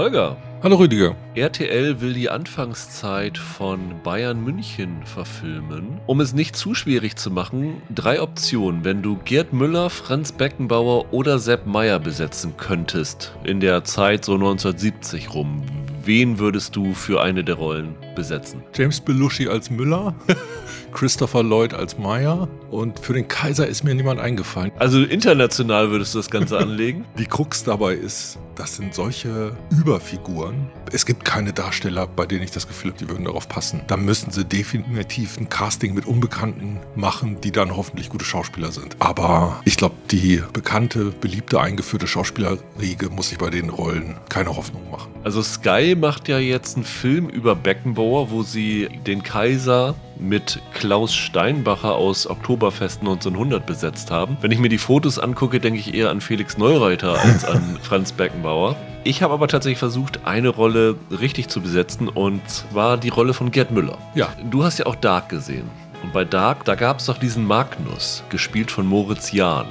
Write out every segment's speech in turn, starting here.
Holger. Hallo Rüdiger. RTL will die Anfangszeit von Bayern München verfilmen. Um es nicht zu schwierig zu machen, drei Optionen, wenn du Gerd Müller, Franz Beckenbauer oder Sepp Meyer besetzen könntest in der Zeit so 1970 rum. Wen würdest du für eine der Rollen besetzen? James Belushi als Müller, Christopher Lloyd als Meyer und für den Kaiser ist mir niemand eingefallen. Also international würdest du das Ganze anlegen? Die Krux dabei ist, das sind solche Überfiguren. Es gibt keine Darsteller, bei denen ich das Gefühl habe, die würden darauf passen. Da müssen sie definitiv ein Casting mit Unbekannten machen, die dann hoffentlich gute Schauspieler sind. Aber ich glaube, die bekannte, beliebte, eingeführte Schauspielerriege muss sich bei den Rollen keine Hoffnung machen. Also Sky macht ja jetzt einen Film über Beckenbauer, wo sie den Kaiser mit Klaus Steinbacher aus Oktoberfest 1900 besetzt haben. Wenn ich mir die Fotos angucke, denke ich eher an Felix Neureiter als an Franz Beckenbauer. Ich habe aber tatsächlich versucht, eine Rolle richtig zu besetzen und zwar die Rolle von Gerd Müller. Ja. Du hast ja auch Dark gesehen. Und bei Dark, da gab es doch diesen Magnus, gespielt von Moritz Jahn.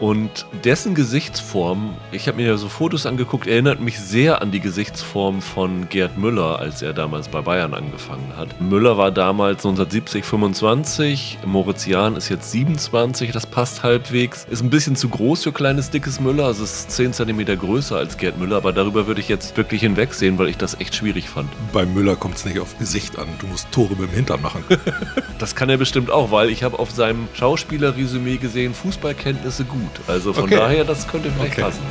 Und dessen Gesichtsform, ich habe mir ja so Fotos angeguckt, erinnert mich sehr an die Gesichtsform von Gerd Müller, als er damals bei Bayern angefangen hat. Müller war damals 1970 25, Moritz Jahn ist jetzt 27, das passt halbwegs. Ist ein bisschen zu groß für kleines, dickes Müller, also ist 10 cm größer als Gerd Müller, aber darüber würde ich jetzt wirklich hinwegsehen, weil ich das echt schwierig fand. Bei Müller kommt es nicht auf Gesicht an, du musst Tore mit dem Hintern machen. das kann er bestimmt auch, weil ich habe auf seinem Schauspielerresümee gesehen, Fußballkenntnisse gut gut. Also von okay. daher, das könnte vielleicht okay. passen.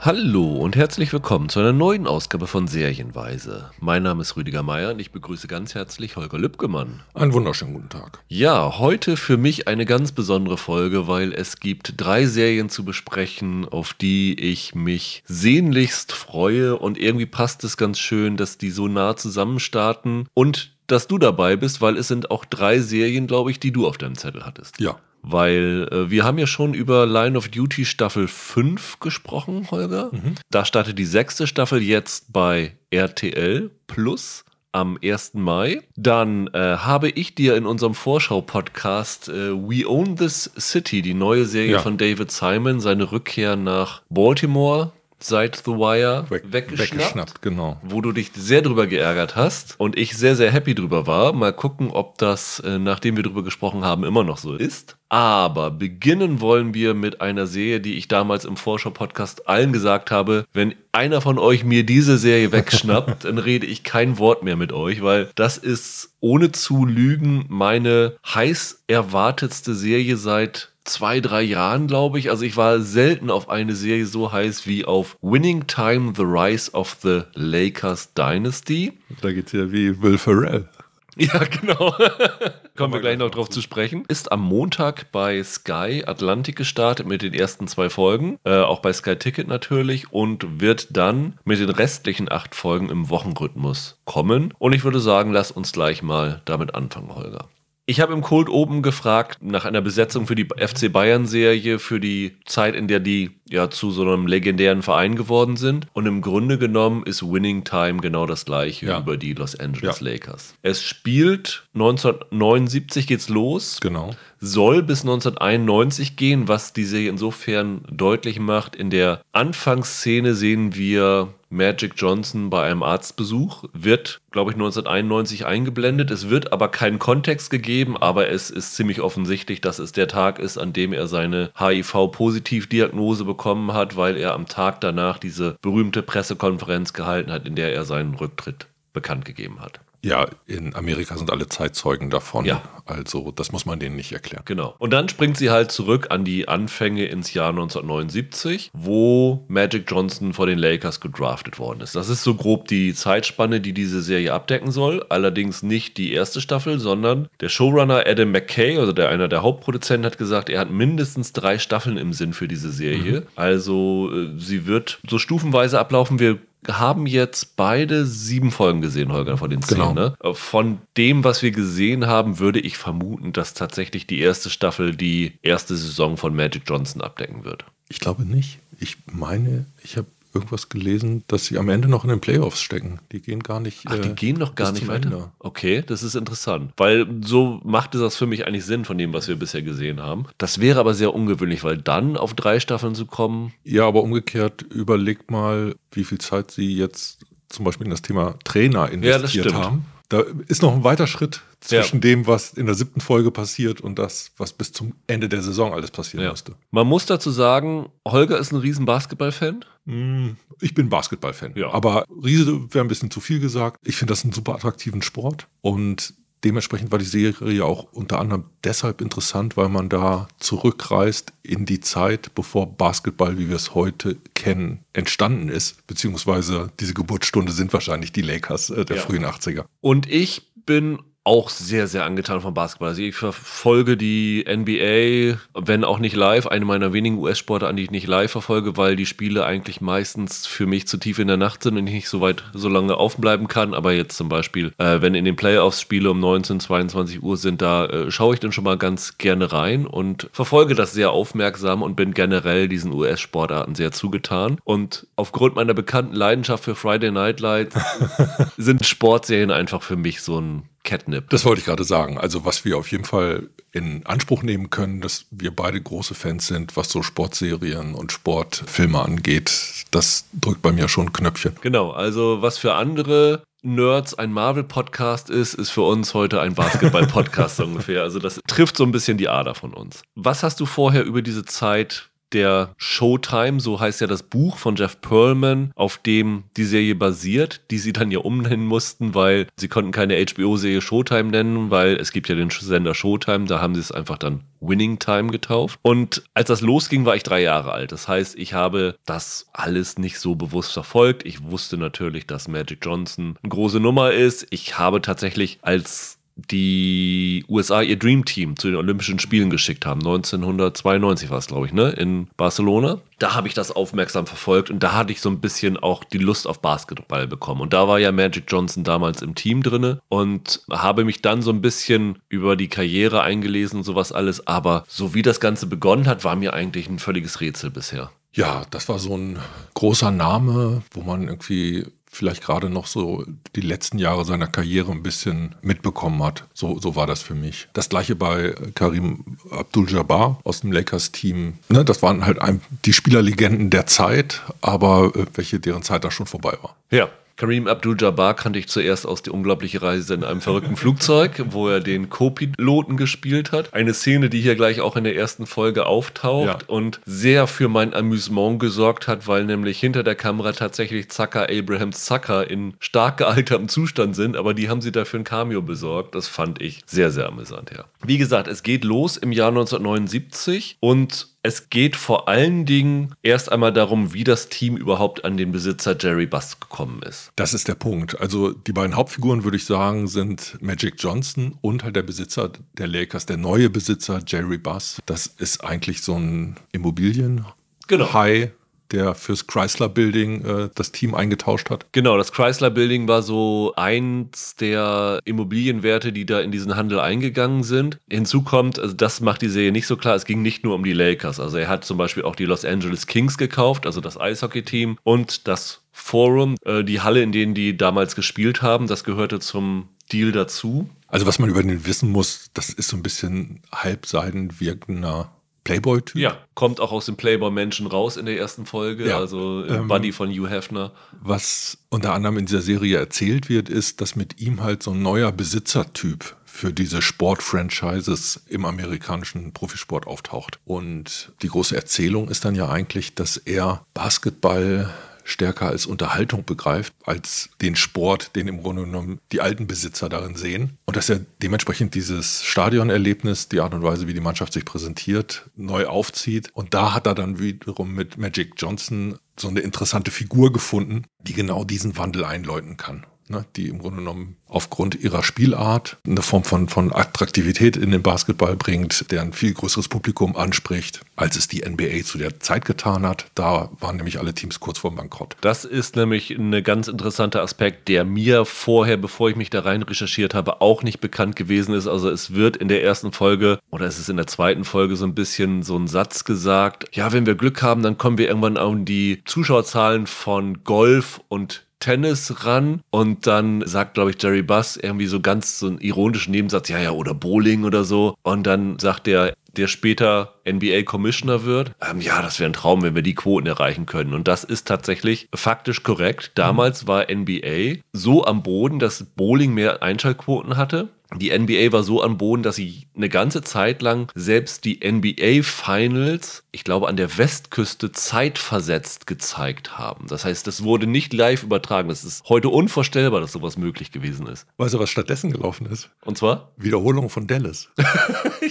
Hallo und herzlich willkommen zu einer neuen Ausgabe von Serienweise. Mein Name ist Rüdiger Meier und ich begrüße ganz herzlich Holger Lübgemann. Einen wunderschönen guten Tag. Ja, heute für mich eine ganz besondere Folge, weil es gibt drei Serien zu besprechen, auf die ich mich sehnlichst freue und irgendwie passt es ganz schön, dass die so nah zusammen starten und dass du dabei bist, weil es sind auch drei Serien, glaube ich, die du auf deinem Zettel hattest. Ja. Weil äh, wir haben ja schon über Line of Duty Staffel 5 gesprochen, Holger. Mhm. Da startet die sechste Staffel jetzt bei RTL Plus am 1. Mai. Dann äh, habe ich dir in unserem Vorschau-Podcast äh, We Own This City, die neue Serie ja. von David Simon, seine Rückkehr nach Baltimore seit The Wire Weg, weggeschnappt, weggeschnappt, genau. wo du dich sehr drüber geärgert hast und ich sehr, sehr happy drüber war. Mal gucken, ob das, äh, nachdem wir drüber gesprochen haben, immer noch so ist. Aber beginnen wollen wir mit einer Serie, die ich damals im Vorschau-Podcast allen gesagt habe, wenn einer von euch mir diese Serie wegschnappt, dann rede ich kein Wort mehr mit euch, weil das ist ohne zu lügen meine heiß erwartetste Serie seit zwei, drei Jahren, glaube ich. Also ich war selten auf eine Serie so heiß wie auf Winning Time, The Rise of the Lakers Dynasty. Da geht es ja wie Will Ferrell. Ja, genau. Kommen wir gleich noch drauf zu sprechen. Ist am Montag bei Sky Atlantic gestartet mit den ersten zwei Folgen. Äh, auch bei Sky Ticket natürlich. Und wird dann mit den restlichen acht Folgen im Wochenrhythmus kommen. Und ich würde sagen, lass uns gleich mal damit anfangen, Holger. Ich habe im Cold Open gefragt nach einer Besetzung für die FC Bayern Serie für die Zeit, in der die ja zu so einem legendären Verein geworden sind. Und im Grunde genommen ist Winning Time genau das gleiche ja. über die Los Angeles ja. Lakers. Es spielt 1979 geht's los. Genau. Soll bis 1991 gehen, was die Serie insofern deutlich macht. In der Anfangsszene sehen wir Magic Johnson bei einem Arztbesuch, wird, glaube ich, 1991 eingeblendet. Es wird aber keinen Kontext gegeben, aber es ist ziemlich offensichtlich, dass es der Tag ist, an dem er seine HIV-Positiv-Diagnose bekommen hat, weil er am Tag danach diese berühmte Pressekonferenz gehalten hat, in der er seinen Rücktritt bekannt gegeben hat. Ja, in Amerika sind alle Zeitzeugen davon. Ja. Also, das muss man denen nicht erklären. Genau. Und dann springt sie halt zurück an die Anfänge ins Jahr 1979, wo Magic Johnson vor den Lakers gedraftet worden ist. Das ist so grob die Zeitspanne, die diese Serie abdecken soll. Allerdings nicht die erste Staffel, sondern der Showrunner Adam McKay, also der einer der Hauptproduzenten, hat gesagt, er hat mindestens drei Staffeln im Sinn für diese Serie. Mhm. Also, äh, sie wird so stufenweise ablaufen. Wir haben jetzt beide sieben Folgen gesehen, Holger, von den zehn. Genau. Ne? Von dem, was wir gesehen haben, würde ich vermuten, dass tatsächlich die erste Staffel die erste Saison von Magic Johnson abdecken wird. Ich glaube nicht. Ich meine, ich habe irgendwas gelesen, dass sie am Ende noch in den Playoffs stecken. Die gehen gar nicht. Ach, die äh, gehen noch gar nicht weiter. Ende. Okay, das ist interessant. Weil so machte das für mich eigentlich Sinn von dem, was wir bisher gesehen haben. Das wäre aber sehr ungewöhnlich, weil dann auf drei Staffeln zu kommen. Ja, aber umgekehrt, überleg mal, wie viel Zeit sie jetzt zum Beispiel in das Thema Trainer investiert stimmt. haben. Da ist noch ein weiter Schritt zwischen dem, was in der siebten Folge passiert und das, was bis zum Ende der Saison alles passieren Ja. musste. Man muss dazu sagen, Holger ist ein riesen Basketball-Fan. Mm, Ich bin Basketballfan. Ja. Aber Riese wäre ein bisschen zu viel gesagt. Ich finde das einen super attraktiven Sport und dementsprechend war die Serie auch unter anderem deshalb interessant, weil man da zurückreist in die Zeit, bevor Basketball, wie wir es heute kennen, entstanden ist. Beziehungsweise diese Geburtsstunde sind wahrscheinlich die Lakers äh, der Ja. frühen 80er. Und ich bin auch sehr, sehr angetan vom Basketball. Also ich verfolge die NBA, wenn auch nicht live, eine meiner wenigen US-Sportarten, die ich nicht live verfolge, weil die Spiele eigentlich meistens für mich zu tief in der Nacht sind und ich nicht so weit, so lange aufbleiben kann. Aber jetzt zum Beispiel, äh, wenn in den Playoffs Spiele um 19, 22 Uhr sind, da äh, schaue ich dann schon mal ganz gerne rein und verfolge das sehr aufmerksam und bin generell diesen US-Sportarten sehr zugetan. Und aufgrund meiner bekannten Leidenschaft für Friday Night Lights sind Sportserien einfach für mich so ein Catnip. Das wollte ich gerade sagen. Also was wir auf jeden Fall in Anspruch nehmen können, dass wir beide große Fans sind, was so Sportserien und Sportfilme angeht. Das drückt bei mir schon ein Knöpfchen. Genau, also was für andere Nerds ein Marvel-Podcast ist, ist für uns heute ein Basketball-Podcast ungefähr. Also das trifft so ein bisschen die Ader von uns. Was hast du vorher über diese Zeit der Showtime, so heißt ja das Buch von Jeff Pearlman, auf dem die Serie basiert, die sie dann ja umnennen mussten, weil sie konnten keine HBO-Serie Showtime nennen, weil es gibt ja den Sender Showtime, da haben sie es einfach dann Winning Time getauft. Und als das losging, war ich drei Jahre alt. Das heißt, ich habe das alles nicht so bewusst verfolgt. Ich wusste natürlich, dass Magic Johnson eine große Nummer ist. Ich habe tatsächlich als die USA ihr Dream Team zu den Olympischen Spielen geschickt haben. 1992 war es, glaube ich, ne? In Barcelona. Da habe ich das aufmerksam verfolgt und da hatte ich so ein bisschen auch die Lust auf Basketball bekommen. Und da war ja Magic Johnson damals im Team drinne und habe mich dann so ein bisschen über die Karriere eingelesen und sowas alles. Aber so wie das Ganze begonnen hat, war mir eigentlich ein völliges Rätsel bisher. Ja, das war so ein großer Name, wo man irgendwie vielleicht gerade noch so die letzten Jahre seiner Karriere ein bisschen mitbekommen hat. So, so war das für mich. Das gleiche bei Karim Abdul-Jabbar aus dem Lakers-Team. Ne, das waren halt ein, die Spielerlegenden der Zeit, aber äh, welche deren Zeit da schon vorbei war. Ja. Kareem Abdul-Jabbar kannte ich zuerst aus Die unglaubliche Reise in einem verrückten Flugzeug, wo er den Co-Piloten gespielt hat. Eine Szene, die hier gleich auch in der ersten Folge auftaucht Ja. und sehr für mein Amüsement gesorgt hat, weil nämlich hinter der Kamera tatsächlich Zucker Abraham Zucker in stark gealtertem Zustand sind, aber die haben sie dafür ein Cameo besorgt. Das fand ich sehr, sehr amüsant, ja. Wie gesagt, es geht los im Jahr 1979 und es geht vor allen Dingen erst einmal darum, wie das Team überhaupt an den Besitzer Jerry Buss gekommen ist. Das ist der Punkt. Also die beiden Hauptfiguren, würde ich sagen, sind Magic Johnson und halt der Besitzer der Lakers, der neue Besitzer Jerry Buss. Das ist eigentlich so ein Immobilien. Genau. High, der fürs Chrysler Building äh, das Team eingetauscht hat. Genau, das Chrysler Building war so eins der Immobilienwerte, die da in diesen Handel eingegangen sind. Hinzu kommt, also das macht die Serie nicht so klar, es ging nicht nur um die Lakers. Also er hat zum Beispiel auch die Los Angeles Kings gekauft, also das Eishockey-Team und das Forum, äh, die Halle, in denen die damals gespielt haben, das gehörte zum Deal dazu. Also was man über den wissen muss, das ist so ein bisschen halbseiden wirkender Playboy-Typ. Ja, kommt auch aus dem Playboy-Menschen raus in der ersten Folge, Ja, also äh, ähm, Buddy von Hugh Hefner. Was unter anderem in dieser Serie erzählt wird, ist, dass mit ihm halt so ein neuer Besitzertyp für diese Sportfranchises im amerikanischen Profisport auftaucht. Und die große Erzählung ist dann ja eigentlich, dass er Basketball stärker als Unterhaltung begreift, als den Sport, den im Grunde genommen die alten Besitzer darin sehen. Und dass er dementsprechend dieses Stadionerlebnis, die Art und Weise, wie die Mannschaft sich präsentiert, neu aufzieht. Und da hat er dann wiederum mit Magic Johnson so eine interessante Figur gefunden, die genau diesen Wandel einläuten kann. Ne, die im Grunde genommen aufgrund ihrer Spielart eine Form von, von Attraktivität in den Basketball bringt, der ein viel größeres Publikum anspricht, als es die NBA zu der Zeit getan hat. Da waren nämlich alle Teams kurz vorm Bankrott. Das ist nämlich ein ganz interessanter Aspekt, der mir vorher, bevor ich mich da rein recherchiert habe, auch nicht bekannt gewesen ist. Also es wird in der ersten Folge oder es ist in der zweiten Folge so ein bisschen so ein Satz gesagt, ja, wenn wir Glück haben, dann kommen wir irgendwann an die Zuschauerzahlen von Golf und Tennis ran und dann sagt, glaube ich, Jerry Buss irgendwie so ganz so einen ironischen Nebensatz, ja, ja, oder Bowling oder so. Und dann sagt der, der später NBA-Commissioner wird, ähm, ja, das wäre ein Traum, wenn wir die Quoten erreichen können. Und das ist tatsächlich faktisch korrekt. Damals war NBA so am Boden, dass Bowling mehr Einschaltquoten hatte die NBA war so am Boden, dass sie eine ganze Zeit lang selbst die NBA Finals, ich glaube, an der Westküste zeitversetzt gezeigt haben. Das heißt, das wurde nicht live übertragen. Das ist heute unvorstellbar, dass sowas möglich gewesen ist. Weißt du, was stattdessen gelaufen ist? Und zwar? Wiederholung von Dallas.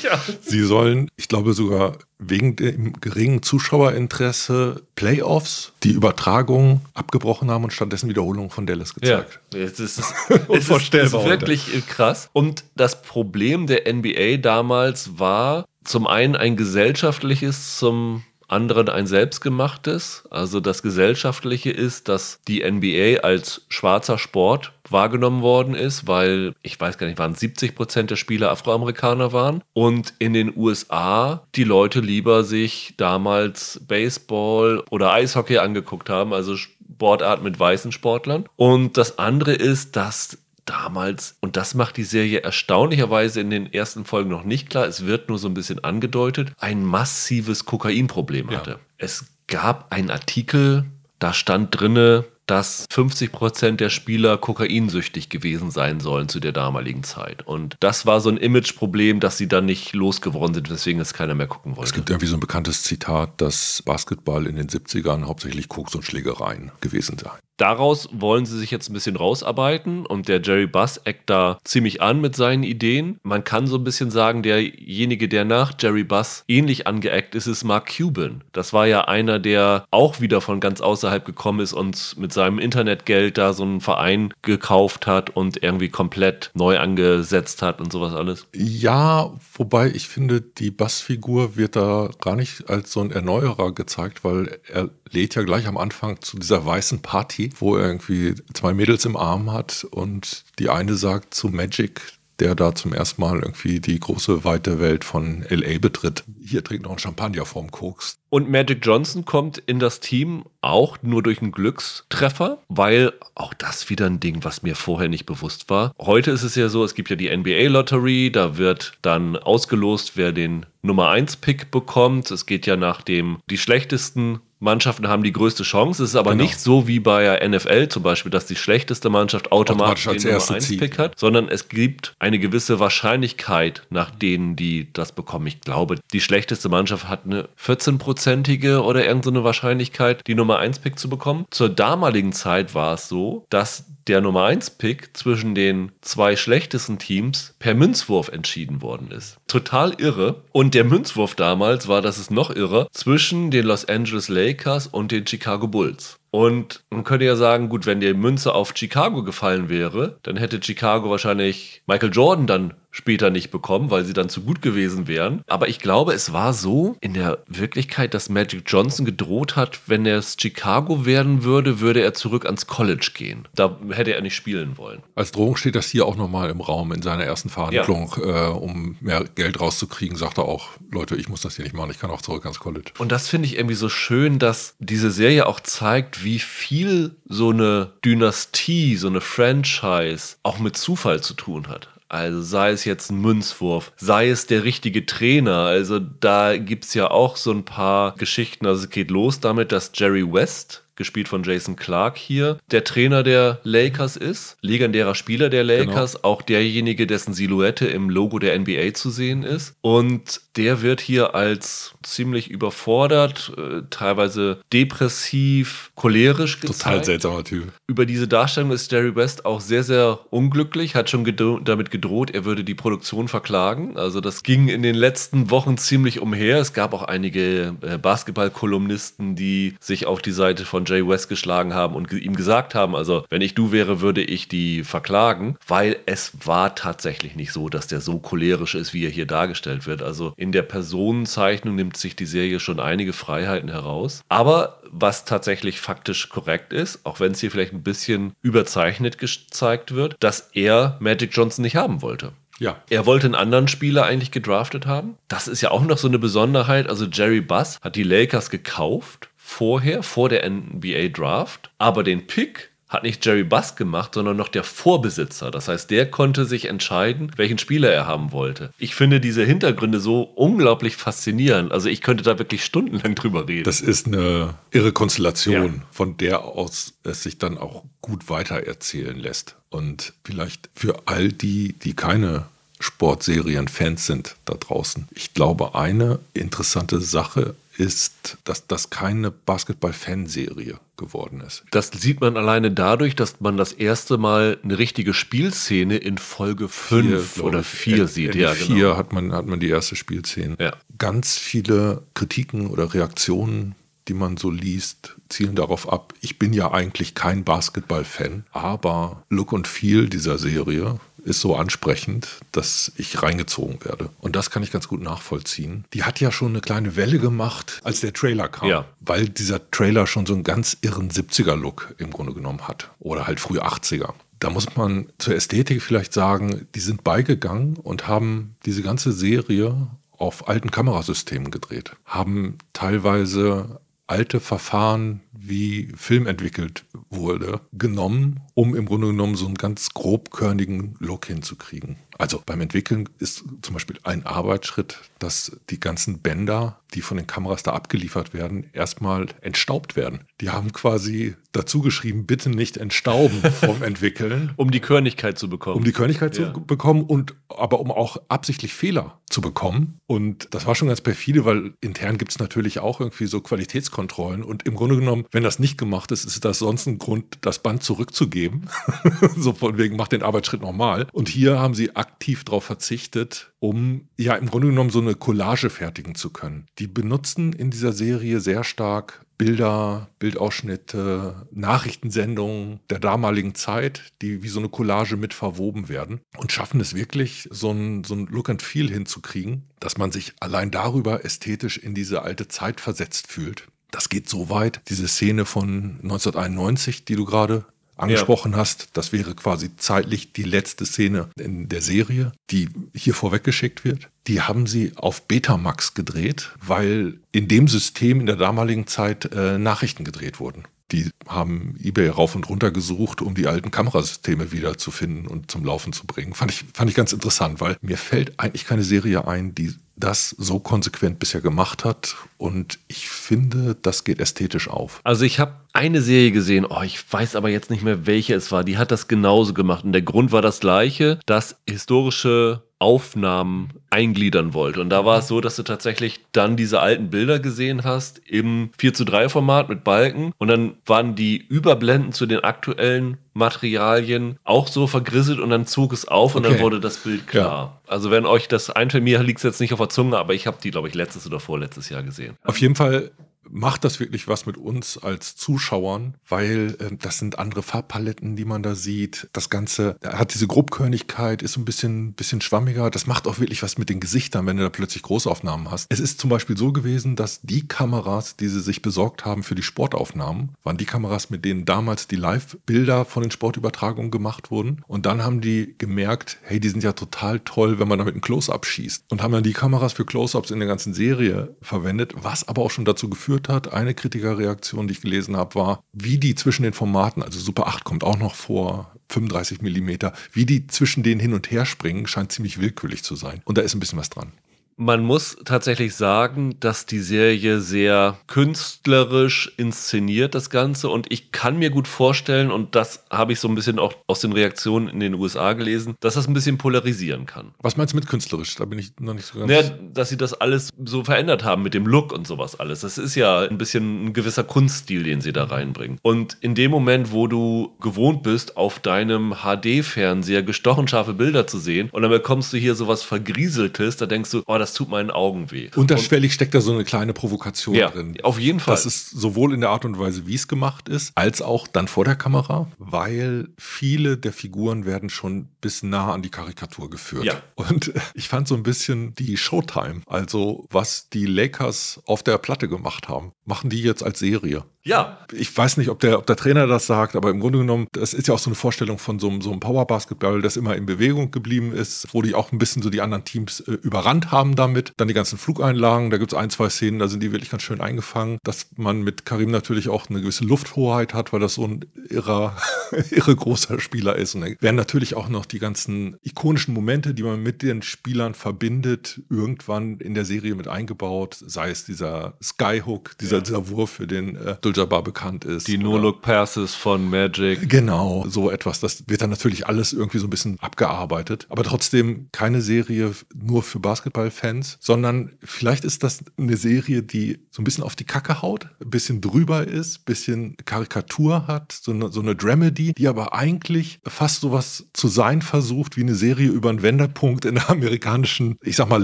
ja. Sie sollen, ich glaube sogar wegen dem geringen Zuschauerinteresse Playoffs die Übertragung abgebrochen haben und stattdessen Wiederholungen von Dallas gezeigt. Ja, es ist, Unvorstellbar. Es ist wirklich heute. krass. Und das Problem der NBA damals war zum einen ein gesellschaftliches, zum anderen ein selbstgemachtes. Also das Gesellschaftliche ist, dass die NBA als schwarzer Sport wahrgenommen worden ist, weil ich weiß gar nicht, waren 70 Prozent der Spieler Afroamerikaner waren und in den USA die Leute lieber sich damals Baseball oder Eishockey angeguckt haben, also Sportart mit weißen Sportlern. Und das andere ist, dass damals, und das macht die Serie erstaunlicherweise in den ersten Folgen noch nicht klar, es wird nur so ein bisschen angedeutet, ein massives Kokainproblem hatte. Ja. Es gab einen Artikel, da stand drinne, dass 50 Prozent der Spieler kokainsüchtig gewesen sein sollen zu der damaligen Zeit. Und das war so ein Imageproblem, dass sie dann nicht losgeworden sind, weswegen es keiner mehr gucken wollte. Es gibt irgendwie so ein bekanntes Zitat, dass Basketball in den 70ern hauptsächlich Koks und Schlägereien gewesen sei. Daraus wollen sie sich jetzt ein bisschen rausarbeiten und der Jerry Buss eckt da ziemlich an mit seinen Ideen. Man kann so ein bisschen sagen, derjenige, der nach Jerry Buss ähnlich angeeckt ist, ist Mark Cuban. Das war ja einer, der auch wieder von ganz außerhalb gekommen ist und mit seinem Internetgeld da so einen Verein gekauft hat und irgendwie komplett neu angesetzt hat und sowas alles. Ja, wobei ich finde, die Buss-Figur wird da gar nicht als so ein Erneuerer gezeigt, weil er lädt ja gleich am Anfang zu dieser weißen Party, wo er irgendwie zwei Mädels im Arm hat und die eine sagt zu Magic, der da zum ersten Mal irgendwie die große weite Welt von LA betritt. Hier trinkt noch ein Champagner vorm Koks. Und Magic Johnson kommt in das Team auch nur durch einen Glückstreffer, weil auch das wieder ein Ding, was mir vorher nicht bewusst war. Heute ist es ja so, es gibt ja die NBA Lottery, da wird dann ausgelost, wer den Nummer 1 Pick bekommt. Es geht ja nach dem die schlechtesten Mannschaften haben die größte Chance. Es ist aber genau. nicht so wie bei der NFL zum Beispiel, dass die schlechteste Mannschaft automatisch, automatisch den Nummer 1 Pick hat, sondern es gibt eine gewisse Wahrscheinlichkeit, nach denen die das bekommen. Ich glaube, die schlechteste Mannschaft hat eine 14-prozentige oder irgendeine Wahrscheinlichkeit, die Nummer 1 Pick zu bekommen. Zur damaligen Zeit war es so, dass der Nummer 1 Pick zwischen den zwei schlechtesten Teams per Münzwurf entschieden worden ist. Total irre. Und der Münzwurf damals war, das ist noch irre, zwischen den Los Angeles Lakers und den Chicago Bulls. Und man könnte ja sagen, gut, wenn die Münze auf Chicago gefallen wäre, dann hätte Chicago wahrscheinlich Michael Jordan dann später nicht bekommen, weil sie dann zu gut gewesen wären. Aber ich glaube, es war so in der Wirklichkeit, dass Magic Johnson gedroht hat, wenn er es Chicago werden würde, würde er zurück ans College gehen. Da hätte er nicht spielen wollen. Als Drohung steht das hier auch nochmal im Raum in seiner ersten Verhandlung, ja. äh, um mehr Geld rauszukriegen, sagt er auch, Leute, ich muss das hier nicht machen, ich kann auch zurück ans College. Und das finde ich irgendwie so schön, dass diese Serie auch zeigt, wie viel so eine Dynastie, so eine Franchise auch mit Zufall zu tun hat. Also sei es jetzt ein Münzwurf, sei es der richtige Trainer. Also da gibt es ja auch so ein paar Geschichten. Also es geht los damit, dass Jerry West gespielt von Jason Clark hier, der Trainer der Lakers ist, legendärer Spieler der Lakers, genau. auch derjenige, dessen Silhouette im Logo der NBA zu sehen ist. Und der wird hier als ziemlich überfordert, äh, teilweise depressiv, cholerisch gezeigt. Total seltsamer Typ. Über diese Darstellung ist Jerry West auch sehr, sehr unglücklich, hat schon gedro damit gedroht, er würde die Produktion verklagen. Also das ging in den letzten Wochen ziemlich umher. Es gab auch einige äh, Basketball-Kolumnisten, die sich auf die Seite von Jay West geschlagen haben und ihm gesagt haben, also wenn ich du wäre, würde ich die verklagen, weil es war tatsächlich nicht so, dass der so cholerisch ist, wie er hier dargestellt wird. Also in der Personenzeichnung nimmt sich die Serie schon einige Freiheiten heraus. Aber was tatsächlich faktisch korrekt ist, auch wenn es hier vielleicht ein bisschen überzeichnet gezeigt wird, dass er Magic Johnson nicht haben wollte. Ja. Er wollte einen anderen Spieler eigentlich gedraftet haben. Das ist ja auch noch so eine Besonderheit. Also Jerry Buss hat die Lakers gekauft vorher, vor der NBA Draft, aber den Pick hat nicht Jerry Buss gemacht, sondern noch der Vorbesitzer. Das heißt, der konnte sich entscheiden, welchen Spieler er haben wollte. Ich finde diese Hintergründe so unglaublich faszinierend. Also ich könnte da wirklich stundenlang drüber reden. Das ist eine irre Konstellation, ja. von der aus es sich dann auch gut weitererzählen lässt. Und vielleicht für all die, die keine Sportserien-Fans sind da draußen. Ich glaube, eine interessante Sache ist, dass das keine Basketball-Fanserie geworden ist. Das sieht man alleine dadurch, dass man das erste Mal eine richtige Spielszene in Folge 5 oder 4 sieht. In ja, 4 genau. hat, man, hat man die erste Spielszene. Ja. Ganz viele Kritiken oder Reaktionen die man so liest, zielen darauf ab, ich bin ja eigentlich kein Basketball-Fan, aber Look und Feel dieser Serie ist so ansprechend, dass ich reingezogen werde. Und das kann ich ganz gut nachvollziehen. Die hat ja schon eine kleine Welle gemacht, als der Trailer kam, ja. weil dieser Trailer schon so einen ganz irren 70er-Look im Grunde genommen hat. Oder halt frühe 80er. Da muss man zur Ästhetik vielleicht sagen, die sind beigegangen und haben diese ganze Serie auf alten Kamerasystemen gedreht, haben teilweise alte Verfahren, wie Film entwickelt wurde, genommen, um im Grunde genommen so einen ganz grobkörnigen Look hinzukriegen. Also beim Entwickeln ist zum Beispiel ein Arbeitsschritt, dass die ganzen Bänder, die von den Kameras da abgeliefert werden, erstmal entstaubt werden. Die haben quasi dazu geschrieben, bitte nicht entstauben vom Entwickeln. um die Körnigkeit zu bekommen. Um die Körnigkeit ja. zu bekommen und aber um auch absichtlich Fehler zu bekommen. Und das war schon ganz perfide, weil intern gibt es natürlich auch irgendwie so Qualitätskontrollen. Und im Grunde genommen, wenn das nicht gemacht ist, ist das sonst ein Grund, das Band zurückzugeben. so von wegen, mach den Arbeitsschritt nochmal. Und hier haben sie aktiv darauf verzichtet, um ja im Grunde genommen so eine Collage fertigen zu können. Die benutzen in dieser Serie sehr stark Bilder, Bildausschnitte, Nachrichtensendungen der damaligen Zeit, die wie so eine Collage mit verwoben werden und schaffen es wirklich, so ein, so ein Look and Feel hinzukriegen, dass man sich allein darüber ästhetisch in diese alte Zeit versetzt fühlt. Das geht so weit. Diese Szene von 1991, die du gerade angesprochen ja. hast. Das wäre quasi zeitlich die letzte Szene in der Serie, die hier vorweggeschickt wird. Die haben sie auf Betamax gedreht, weil in dem System in der damaligen Zeit äh, Nachrichten gedreht wurden. Die haben eBay rauf und runter gesucht, um die alten Kamerasysteme wieder zu finden und zum Laufen zu bringen. Fand ich, fand ich ganz interessant, weil mir fällt eigentlich keine Serie ein, die das so konsequent bisher gemacht hat. Und ich finde, das geht ästhetisch auf. Also ich habe eine Serie gesehen, oh, ich weiß aber jetzt nicht mehr, welche es war. Die hat das genauso gemacht. Und der Grund war das gleiche, dass historische Aufnahmen eingliedern wollte. Und da war es so, dass du tatsächlich dann diese alten Bilder gesehen hast im 4 zu 3 Format mit Balken und dann waren die Überblenden zu den aktuellen Materialien auch so vergrisselt und dann zog es auf und okay. dann wurde das Bild klar. Ja. Also wenn euch das einfällt, mir liegt es jetzt nicht auf der Zunge, aber ich habe die, glaube ich, letztes oder vorletztes Jahr gesehen. Auf jeden Fall macht das wirklich was mit uns als Zuschauern, weil äh, das sind andere Farbpaletten, die man da sieht. Das Ganze hat diese Grobkörnigkeit, ist ein bisschen, bisschen schwammiger. Das macht auch wirklich was mit den Gesichtern, wenn du da plötzlich Großaufnahmen hast. Es ist zum Beispiel so gewesen, dass die Kameras, die sie sich besorgt haben für die Sportaufnahmen, waren die Kameras, mit denen damals die Live-Bilder von den Sportübertragungen gemacht wurden. Und dann haben die gemerkt, hey, die sind ja total toll, wenn man damit ein Close-Up schießt. Und haben dann die Kameras für Close-Ups in der ganzen Serie verwendet, was aber auch schon dazu geführt geführt hat. Eine Kritikerreaktion, die ich gelesen habe, war, wie die zwischen den Formaten, also Super 8 kommt auch noch vor, 35 Millimeter, wie die zwischen denen hin und her springen, scheint ziemlich willkürlich zu sein. Und da ist ein bisschen was dran. Man muss tatsächlich sagen, dass die Serie sehr künstlerisch inszeniert, das Ganze. Und ich kann mir gut vorstellen, und das habe ich so ein bisschen auch aus den Reaktionen in den USA gelesen, dass das ein bisschen polarisieren kann. Was meinst du mit künstlerisch? Da bin ich noch nicht so ganz. Naja, dass sie das alles so verändert haben mit dem Look und sowas alles. Das ist ja ein bisschen ein gewisser Kunststil, den sie da reinbringen. Und in dem Moment, wo du gewohnt bist, auf deinem HD-Fernseher gestochen scharfe Bilder zu sehen, und dann bekommst du hier sowas Vergrieseltes, da denkst du, oh, das das tut meinen Augen weh. Unterschwellig und, steckt da so eine kleine Provokation ja, drin. Auf jeden Fall. Das ist sowohl in der Art und Weise, wie es gemacht ist, als auch dann vor der Kamera, weil viele der Figuren werden schon bis nah an die Karikatur geführt. Ja. Und ich fand so ein bisschen die Showtime, also was die Lakers auf der Platte gemacht haben, machen die jetzt als Serie. Ja. Ich weiß nicht, ob der, ob der Trainer das sagt, aber im Grunde genommen, das ist ja auch so eine Vorstellung von so, so einem Powerbasketball, das immer in Bewegung geblieben ist, wo die auch ein bisschen so die anderen Teams äh, überrannt haben damit. Dann die ganzen Flugeinlagen, da gibt es ein, zwei Szenen, da sind die wirklich ganz schön eingefangen, dass man mit Karim natürlich auch eine gewisse Lufthoheit hat, weil das so ein irrer, irre großer Spieler ist. Und da werden natürlich auch noch die ganzen ikonischen Momente, die man mit den Spielern verbindet, irgendwann in der Serie mit eingebaut, sei es dieser Skyhook, dieser, ja. dieser Wurf für den äh, Abdul-Jabbar bekannt ist. Die No-Look-Passes von Magic. Genau, so etwas. Das wird dann natürlich alles irgendwie so ein bisschen abgearbeitet. Aber trotzdem keine Serie nur für Basketball-Fans, sondern vielleicht ist das eine Serie, die so ein bisschen auf die Kacke haut, ein bisschen drüber ist, ein bisschen Karikatur hat, so eine, so eine Dramedy, die aber eigentlich fast sowas zu sein versucht wie eine Serie über einen Wendepunkt in der amerikanischen, ich sag mal,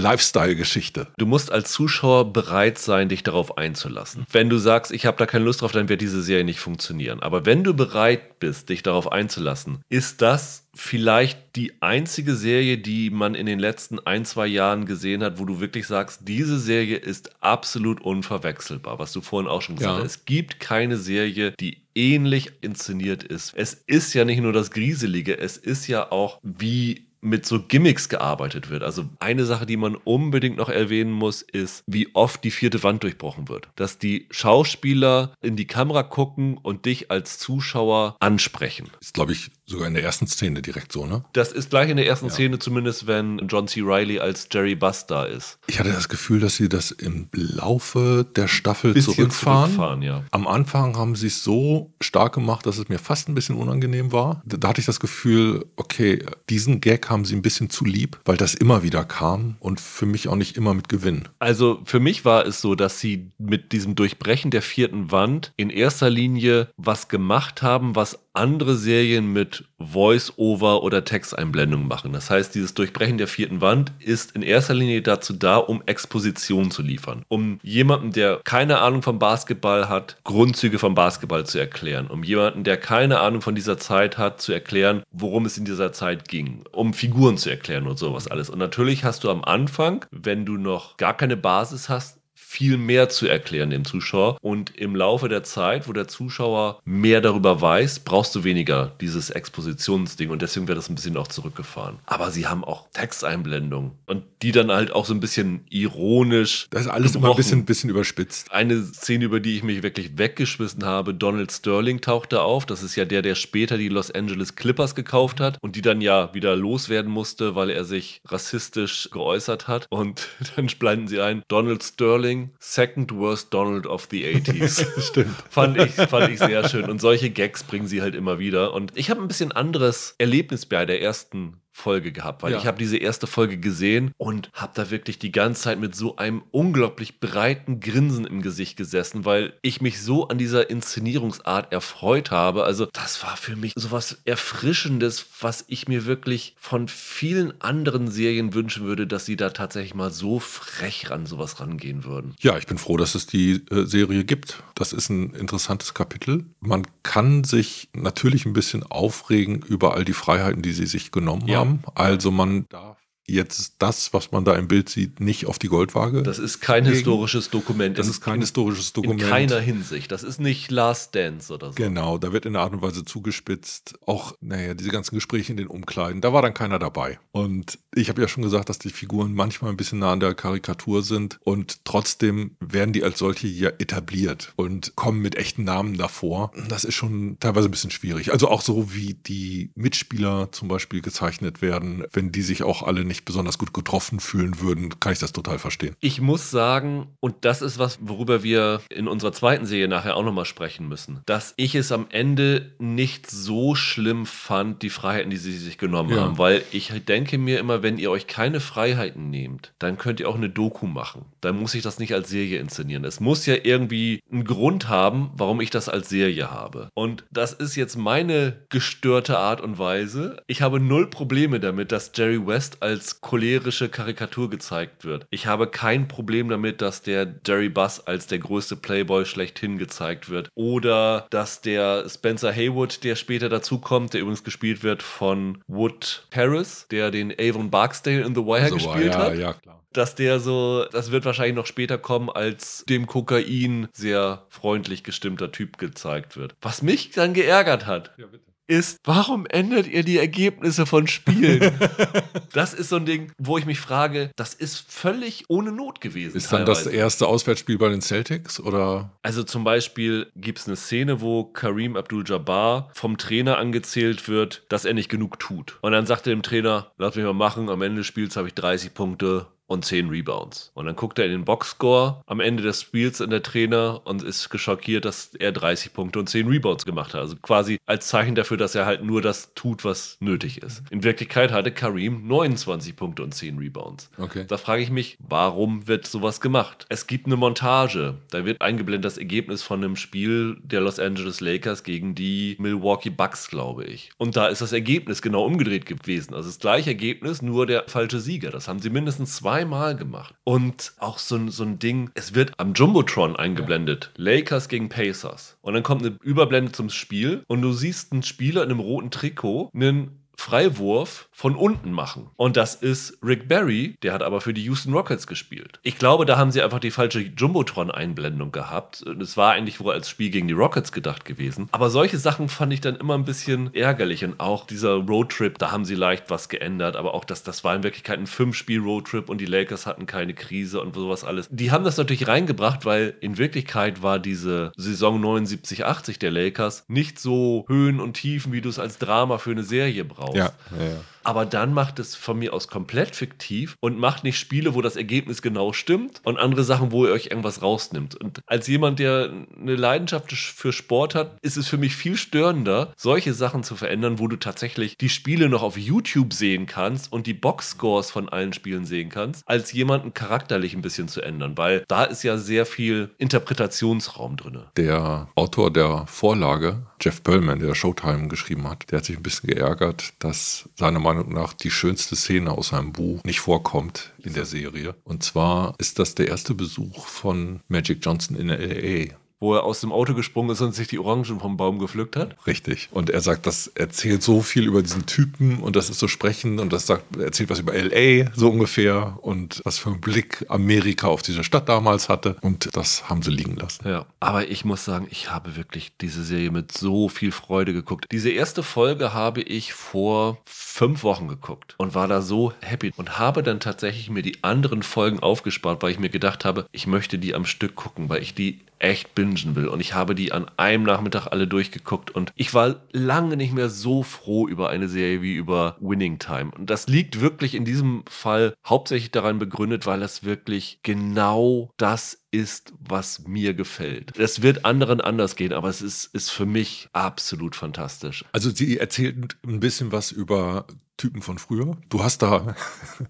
Lifestyle-Geschichte. Du musst als Zuschauer bereit sein, dich darauf einzulassen. Wenn du sagst, ich habe da keine Lust drauf, dann wird diese Serie nicht funktionieren. Aber wenn du bereit bist, dich darauf einzulassen, ist das vielleicht die einzige Serie, die man in den letzten ein, zwei Jahren gesehen hat, wo du wirklich sagst, diese Serie ist absolut unverwechselbar, was du vorhin auch schon gesagt ja. hast. Es gibt keine Serie, die ähnlich inszeniert ist. Es ist ja nicht nur das Grieselige, es ist ja auch, wie mit so Gimmicks gearbeitet wird. Also eine Sache, die man unbedingt noch erwähnen muss, ist, wie oft die vierte Wand durchbrochen wird. Dass die Schauspieler in die Kamera gucken und dich als Zuschauer ansprechen. Ist, glaube ich, sogar in der ersten Szene direkt so, ne? Das ist gleich in der ersten ja. Szene, zumindest wenn John C. Riley als Jerry Buss da ist. Ich hatte das Gefühl, dass sie das im Laufe der Staffel zurückfahren. zurückfahren ja. Am Anfang haben sie es so stark gemacht, dass es mir fast ein bisschen unangenehm war. Da hatte ich das Gefühl, okay, diesen Gag haben sie ein bisschen zu lieb, weil das immer wieder kam und für mich auch nicht immer mit Gewinn. Also für mich war es so, dass sie mit diesem Durchbrechen der vierten Wand in erster Linie was gemacht haben, was andere Serien mit Voice-Over oder Texteinblendung machen. Das heißt, dieses Durchbrechen der vierten Wand ist in erster Linie dazu da, um Exposition zu liefern. Um jemanden, der keine Ahnung vom Basketball hat, Grundzüge vom Basketball zu erklären. Um jemanden, der keine Ahnung von dieser Zeit hat, zu erklären, worum es in dieser Zeit ging. Um Figuren zu erklären und sowas alles. Und natürlich hast du am Anfang, wenn du noch gar keine Basis hast, viel mehr zu erklären dem Zuschauer. Und im Laufe der Zeit, wo der Zuschauer mehr darüber weiß, brauchst du weniger dieses Expositionsding. Und deswegen wird das ein bisschen auch zurückgefahren. Aber sie haben auch Texteinblendungen und die dann halt auch so ein bisschen ironisch. Das ist alles gebrochen. immer ein bisschen, bisschen überspitzt. Eine Szene, über die ich mich wirklich weggeschmissen habe, Donald Sterling tauchte auf. Das ist ja der, der später die Los Angeles Clippers gekauft hat und die dann ja wieder loswerden musste, weil er sich rassistisch geäußert hat. Und dann blenden sie ein, Donald Sterling Second Worst Donald of the 80s. Stimmt. Fand ich, fand ich sehr schön. Und solche Gags bringen sie halt immer wieder. Und ich habe ein bisschen anderes Erlebnis bei der ersten Folge gehabt, weil ja. ich habe diese erste Folge gesehen und habe da wirklich die ganze Zeit mit so einem unglaublich breiten Grinsen im Gesicht gesessen, weil ich mich so an dieser Inszenierungsart erfreut habe. Also das war für mich so was Erfrischendes, was ich mir wirklich von vielen anderen Serien wünschen würde, dass sie da tatsächlich mal so frech ran sowas rangehen würden. Ja, ich bin froh, dass es die äh, Serie gibt. Das ist ein interessantes Kapitel. Man kann sich natürlich ein bisschen aufregen über all die Freiheiten, die sie sich genommen ja. haben haben. Also man darf jetzt das, was man da im Bild sieht, nicht auf die Goldwaage. Das ist kein legen. historisches Dokument. Das in, ist kein historisches Dokument. In keiner Hinsicht. Das ist nicht Last Dance oder so. Genau, da wird in einer Art und Weise zugespitzt. Auch, naja, diese ganzen Gespräche in den Umkleiden, da war dann keiner dabei. Und ich habe ja schon gesagt, dass die Figuren manchmal ein bisschen nah an der Karikatur sind und trotzdem werden die als solche ja etabliert und kommen mit echten Namen davor. Das ist schon teilweise ein bisschen schwierig. Also auch so, wie die Mitspieler zum Beispiel gezeichnet werden, wenn die sich auch alle nicht nicht besonders gut getroffen fühlen würden, kann ich das total verstehen. Ich muss sagen, und das ist was, worüber wir in unserer zweiten Serie nachher auch nochmal sprechen müssen, dass ich es am Ende nicht so schlimm fand, die Freiheiten, die sie sich genommen ja. haben, weil ich denke mir immer, wenn ihr euch keine Freiheiten nehmt, dann könnt ihr auch eine Doku machen. Dann muss ich das nicht als Serie inszenieren. Es muss ja irgendwie einen Grund haben, warum ich das als Serie habe. Und das ist jetzt meine gestörte Art und Weise. Ich habe null Probleme damit, dass Jerry West als als cholerische Karikatur gezeigt wird. Ich habe kein Problem damit, dass der Jerry Buss als der größte Playboy schlechthin gezeigt wird. Oder dass der Spencer Haywood, der später dazukommt, der übrigens gespielt wird von Wood Harris, der den Avon Barksdale in The Wire So, gespielt ja, hat ja, klar. dass der so, das wird wahrscheinlich noch später kommen, als dem Kokain sehr freundlich gestimmter Typ gezeigt wird. Was mich dann geärgert hat, Ja, bitte. Ist, warum ändert ihr die Ergebnisse von Spielen? das ist so ein Ding, wo ich mich frage, das ist völlig ohne Not gewesen. Ist dann das teilweise. erste Auswärtsspiel bei den Celtics oder? Also zum Beispiel gibt es eine Szene, wo Kareem Abdul-Jabbar vom Trainer angezählt wird, dass er nicht genug tut. Und dann sagt er dem Trainer, lass mich mal machen, am Ende des Spiels habe ich 30 Punkte und 10 Rebounds. Und dann guckt er in den Boxscore am Ende des Spiels in der Trainer und ist geschockiert, dass er 30 Punkte und 10 Rebounds gemacht hat. Also quasi als Zeichen dafür, dass er halt nur das tut, was nötig ist. In Wirklichkeit hatte Kareem 29 Punkte und 10 Rebounds. Okay. Da frage ich mich, warum wird sowas gemacht? Es gibt eine Montage. Da wird eingeblendet das Ergebnis von einem Spiel der Los Angeles Lakers gegen die Milwaukee Bucks, glaube ich. Und da ist das Ergebnis genau umgedreht gewesen. Also das gleiche Ergebnis, nur der falsche Sieger. Das haben sie mindestens zweimal gemacht. Und auch so, ein- so ein Ding, es wird am Jumbotron eingeblendet. Lakers gegen Pacers. Und dann kommt eine Überblende zum Spiel und du siehst einen Spieler in einem roten Trikot, einen Freiwurf von unten machen. Und das ist Rick Barry, der hat aber für die Houston Rockets gespielt. Ich glaube, da haben sie einfach die falsche Jumbotron-Einblendung gehabt. Es war eigentlich wohl als Spiel gegen die Rockets gedacht gewesen. Aber solche Sachen fand ich dann immer ein bisschen ärgerlich. Und auch dieser Roadtrip, da haben sie leicht was geändert. Aber auch das, das war in Wirklichkeit ein Fünf-Spiel-Roadtrip und die Lakers hatten keine Krise und sowas alles. Die haben das natürlich reingebracht, weil in Wirklichkeit war diese Saison 79, 80 der Lakers nicht so Höhen und Tiefen, wie du es als Drama für eine Serie brauchst. Ja, ja, ja. Aber dann macht es von mir aus komplett fiktiv und macht nicht Spiele, wo das Ergebnis genau stimmt und andere Sachen, wo ihr euch irgendwas rausnimmt. Und als jemand, der eine Leidenschaft für Sport hat, ist es für mich viel störender, solche Sachen zu verändern, wo du tatsächlich die Spiele noch auf YouTube sehen kannst und die Boxscores von allen Spielen sehen kannst, als jemanden charakterlich ein bisschen zu ändern, weil da ist ja sehr viel Interpretationsraum drin. Der Autor der Vorlage, Jeff Pearlman, der Showtime geschrieben hat, der hat sich ein bisschen geärgert, dass seiner Meinung nach die schönste Szene aus seinem Buch nicht vorkommt in der Serie. Und zwar ist das der erste Besuch von Magic Johnson in L.A. Wo er aus dem Auto gesprungen ist und sich die Orangen vom Baum gepflückt hat. Richtig. Und er sagt, das erzählt so viel über diesen Typen und das ist so sprechend und das sagt, erzählt was über LA so ungefähr und was für einen Blick Amerika auf diese Stadt damals hatte. Und das haben sie liegen lassen. Ja, aber ich muss sagen, ich habe wirklich diese Serie mit so viel Freude geguckt. Diese erste Folge habe ich vor fünf Wochen geguckt und war da so happy und habe dann tatsächlich mir die anderen Folgen aufgespart, weil ich mir gedacht habe, ich möchte die am Stück gucken, weil ich die echt bingen will. Und ich habe die an einem Nachmittag alle durchgeguckt und ich war lange nicht mehr so froh über eine Serie wie über Winning Time. Und das liegt wirklich in diesem Fall hauptsächlich daran begründet, weil es wirklich genau das ist, was mir gefällt. Es wird anderen anders gehen, aber es ist, ist für mich absolut fantastisch. Also sie erzählt ein bisschen was über Typen von früher. Du hast da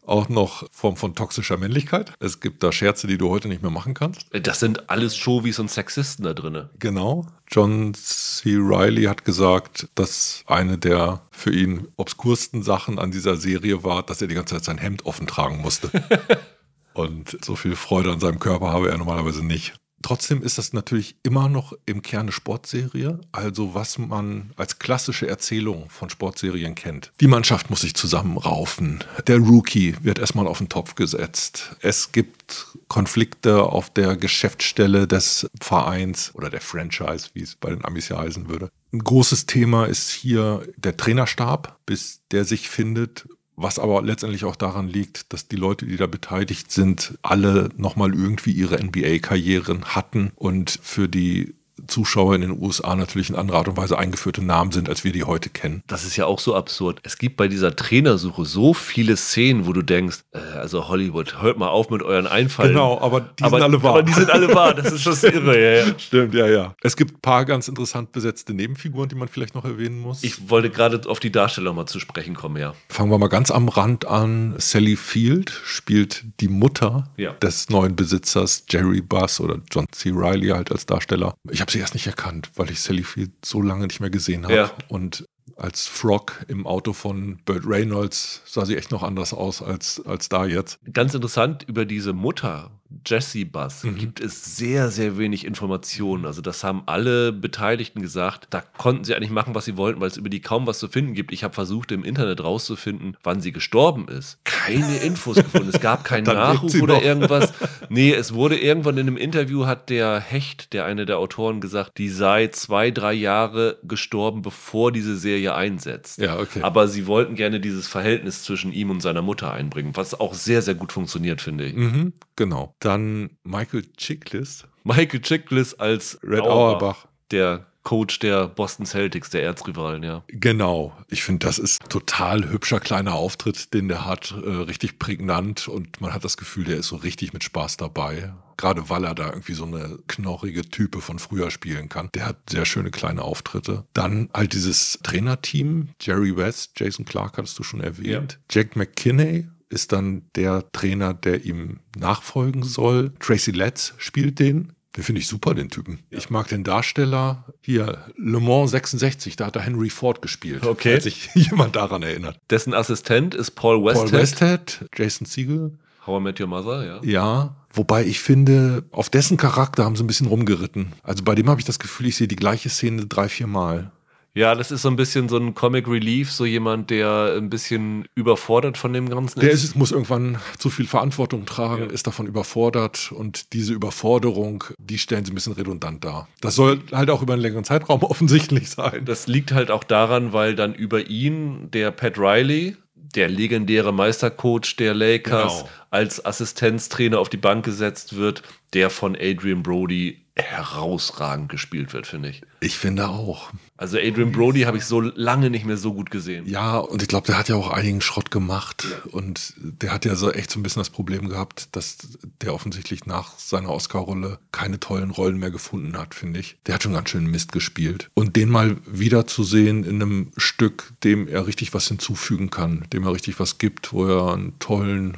auch noch Form von toxischer Männlichkeit. Es gibt da Scherze, die du heute nicht mehr machen kannst. Das sind alles Chauvis und Sexisten da drin. Genau. John C. Riley hat gesagt, dass eine der für ihn obskursten Sachen an dieser Serie war, dass er die ganze Zeit sein Hemd offen tragen musste. Und so viel Freude an seinem Körper habe er normalerweise nicht. Trotzdem ist das natürlich immer noch im Kern eine Sportserie, also was man als klassische Erzählung von Sportserien kennt. Die Mannschaft muss sich zusammenraufen, der Rookie wird erstmal auf den Topf gesetzt, es gibt Konflikte auf der Geschäftsstelle des Vereins oder der Franchise, wie es bei den Amis ja heißen würde. Ein großes Thema ist hier der Trainerstab, bis der sich findet was aber letztendlich auch daran liegt, dass die Leute, die da beteiligt sind, alle nochmal irgendwie ihre NBA-Karrieren hatten und für die Zuschauer in den USA natürlich in anderer Art und Weise eingeführte Namen sind, als wir die heute kennen. Das ist ja auch so absurd. Es gibt bei dieser Trainersuche so viele Szenen, wo du denkst, äh, also Hollywood, hört mal auf mit euren Einfallen. Genau, aber die aber, sind alle wahr. Aber die sind alle wahr. Das ist das Irre. Ja, ja. Stimmt, ja, ja. Es gibt ein paar ganz interessant besetzte Nebenfiguren, die man vielleicht noch erwähnen muss. Ich wollte gerade auf die Darsteller mal zu sprechen kommen, ja. Fangen wir mal ganz am Rand an. Sally Field spielt die Mutter Ja. des neuen Besitzers, Jerry Buss oder John C. Riley halt als Darsteller. Ich habe sie erst nicht erkannt, weil ich Sally Field so lange nicht mehr gesehen habe. Ja. Und als Frog im Auto von Burt Reynolds sah sie echt noch anders aus als, als da jetzt. Ganz interessant über diese Mutter, Jessie Bass, Mhm. gibt es sehr, sehr wenig Informationen. Also das haben alle Beteiligten gesagt. Da konnten sie eigentlich machen, was sie wollten, weil es über die kaum was zu finden gibt. Ich habe versucht, im Internet rauszufinden, wann sie gestorben ist. Keine Infos gefunden. Es gab keinen Nachruf oder irgendwas. Nee, es wurde irgendwann in einem Interview, hat der Hecht, der eine der Autoren, gesagt, die sei zwei, drei Jahre gestorben, bevor diese Serie einsetzt. Ja, okay. Aber sie wollten gerne dieses Verhältnis zwischen ihm und seiner Mutter einbringen, was auch sehr, sehr gut funktioniert, finde ich. Mhm, genau. Dann Michael Chiklis, Michael Chiklis als Red Auerbach. der Coach der Boston Celtics, der Erzrivalen, ja. Genau. Ich finde, das ist total hübscher kleiner Auftritt, den der hat. Äh, richtig prägnant und man hat das Gefühl, der ist so richtig mit Spaß dabei. Gerade weil er da irgendwie so eine knorrige Type von früher spielen kann. Der hat sehr schöne kleine Auftritte. Dann halt dieses Trainerteam. Jerry West, Jason Clark hattest du schon erwähnt. Jack McKinney ist dann der Trainer, der ihm nachfolgen soll. Tracy Letts spielt den. Den finde ich super, den Typen. Ich mag den Darsteller hier, Le Mans 66, da hat er Henry Ford gespielt. Okay. Falls sich jemand daran erinnert. Dessen Assistent ist Paul Westhead. Paul Westhead, Jason Siegel. How I Met Your Mother, ja. Ja, wobei ich finde, auf dessen Charakter haben sie ein bisschen rumgeritten. Also bei dem habe ich das Gefühl, ich sehe die gleiche Szene drei, vier Mal. Ja, das ist so ein bisschen so ein Comic Relief, so jemand, der ein bisschen überfordert von dem Ganzen Der ist, muss irgendwann zu viel Verantwortung tragen, ist davon überfordert und diese Überforderung, die stellen sie ein bisschen redundant dar. Das soll halt auch über einen längeren Zeitraum offensichtlich sein. Das liegt halt auch daran, weil dann über ihn der Pat Riley, der legendäre Meistercoach der Lakers, Genau. Als Assistenztrainer auf die Bank gesetzt wird, der von Adrian Brody herausragend gespielt wird, finde ich. Ich finde auch. Also Adrian Brody habe ich so lange nicht mehr so gut gesehen. Ja, und ich glaube, der hat ja auch einigen Schrott gemacht. Und der hat ja so echt so ein bisschen das Problem gehabt, dass der offensichtlich nach seiner Oscar-Rolle keine tollen Rollen mehr gefunden hat, finde ich. Der hat schon ganz schön Mist gespielt. Und den mal wiederzusehen in einem Stück, dem er richtig was hinzufügen kann, dem er richtig was gibt, wo er einen tollen,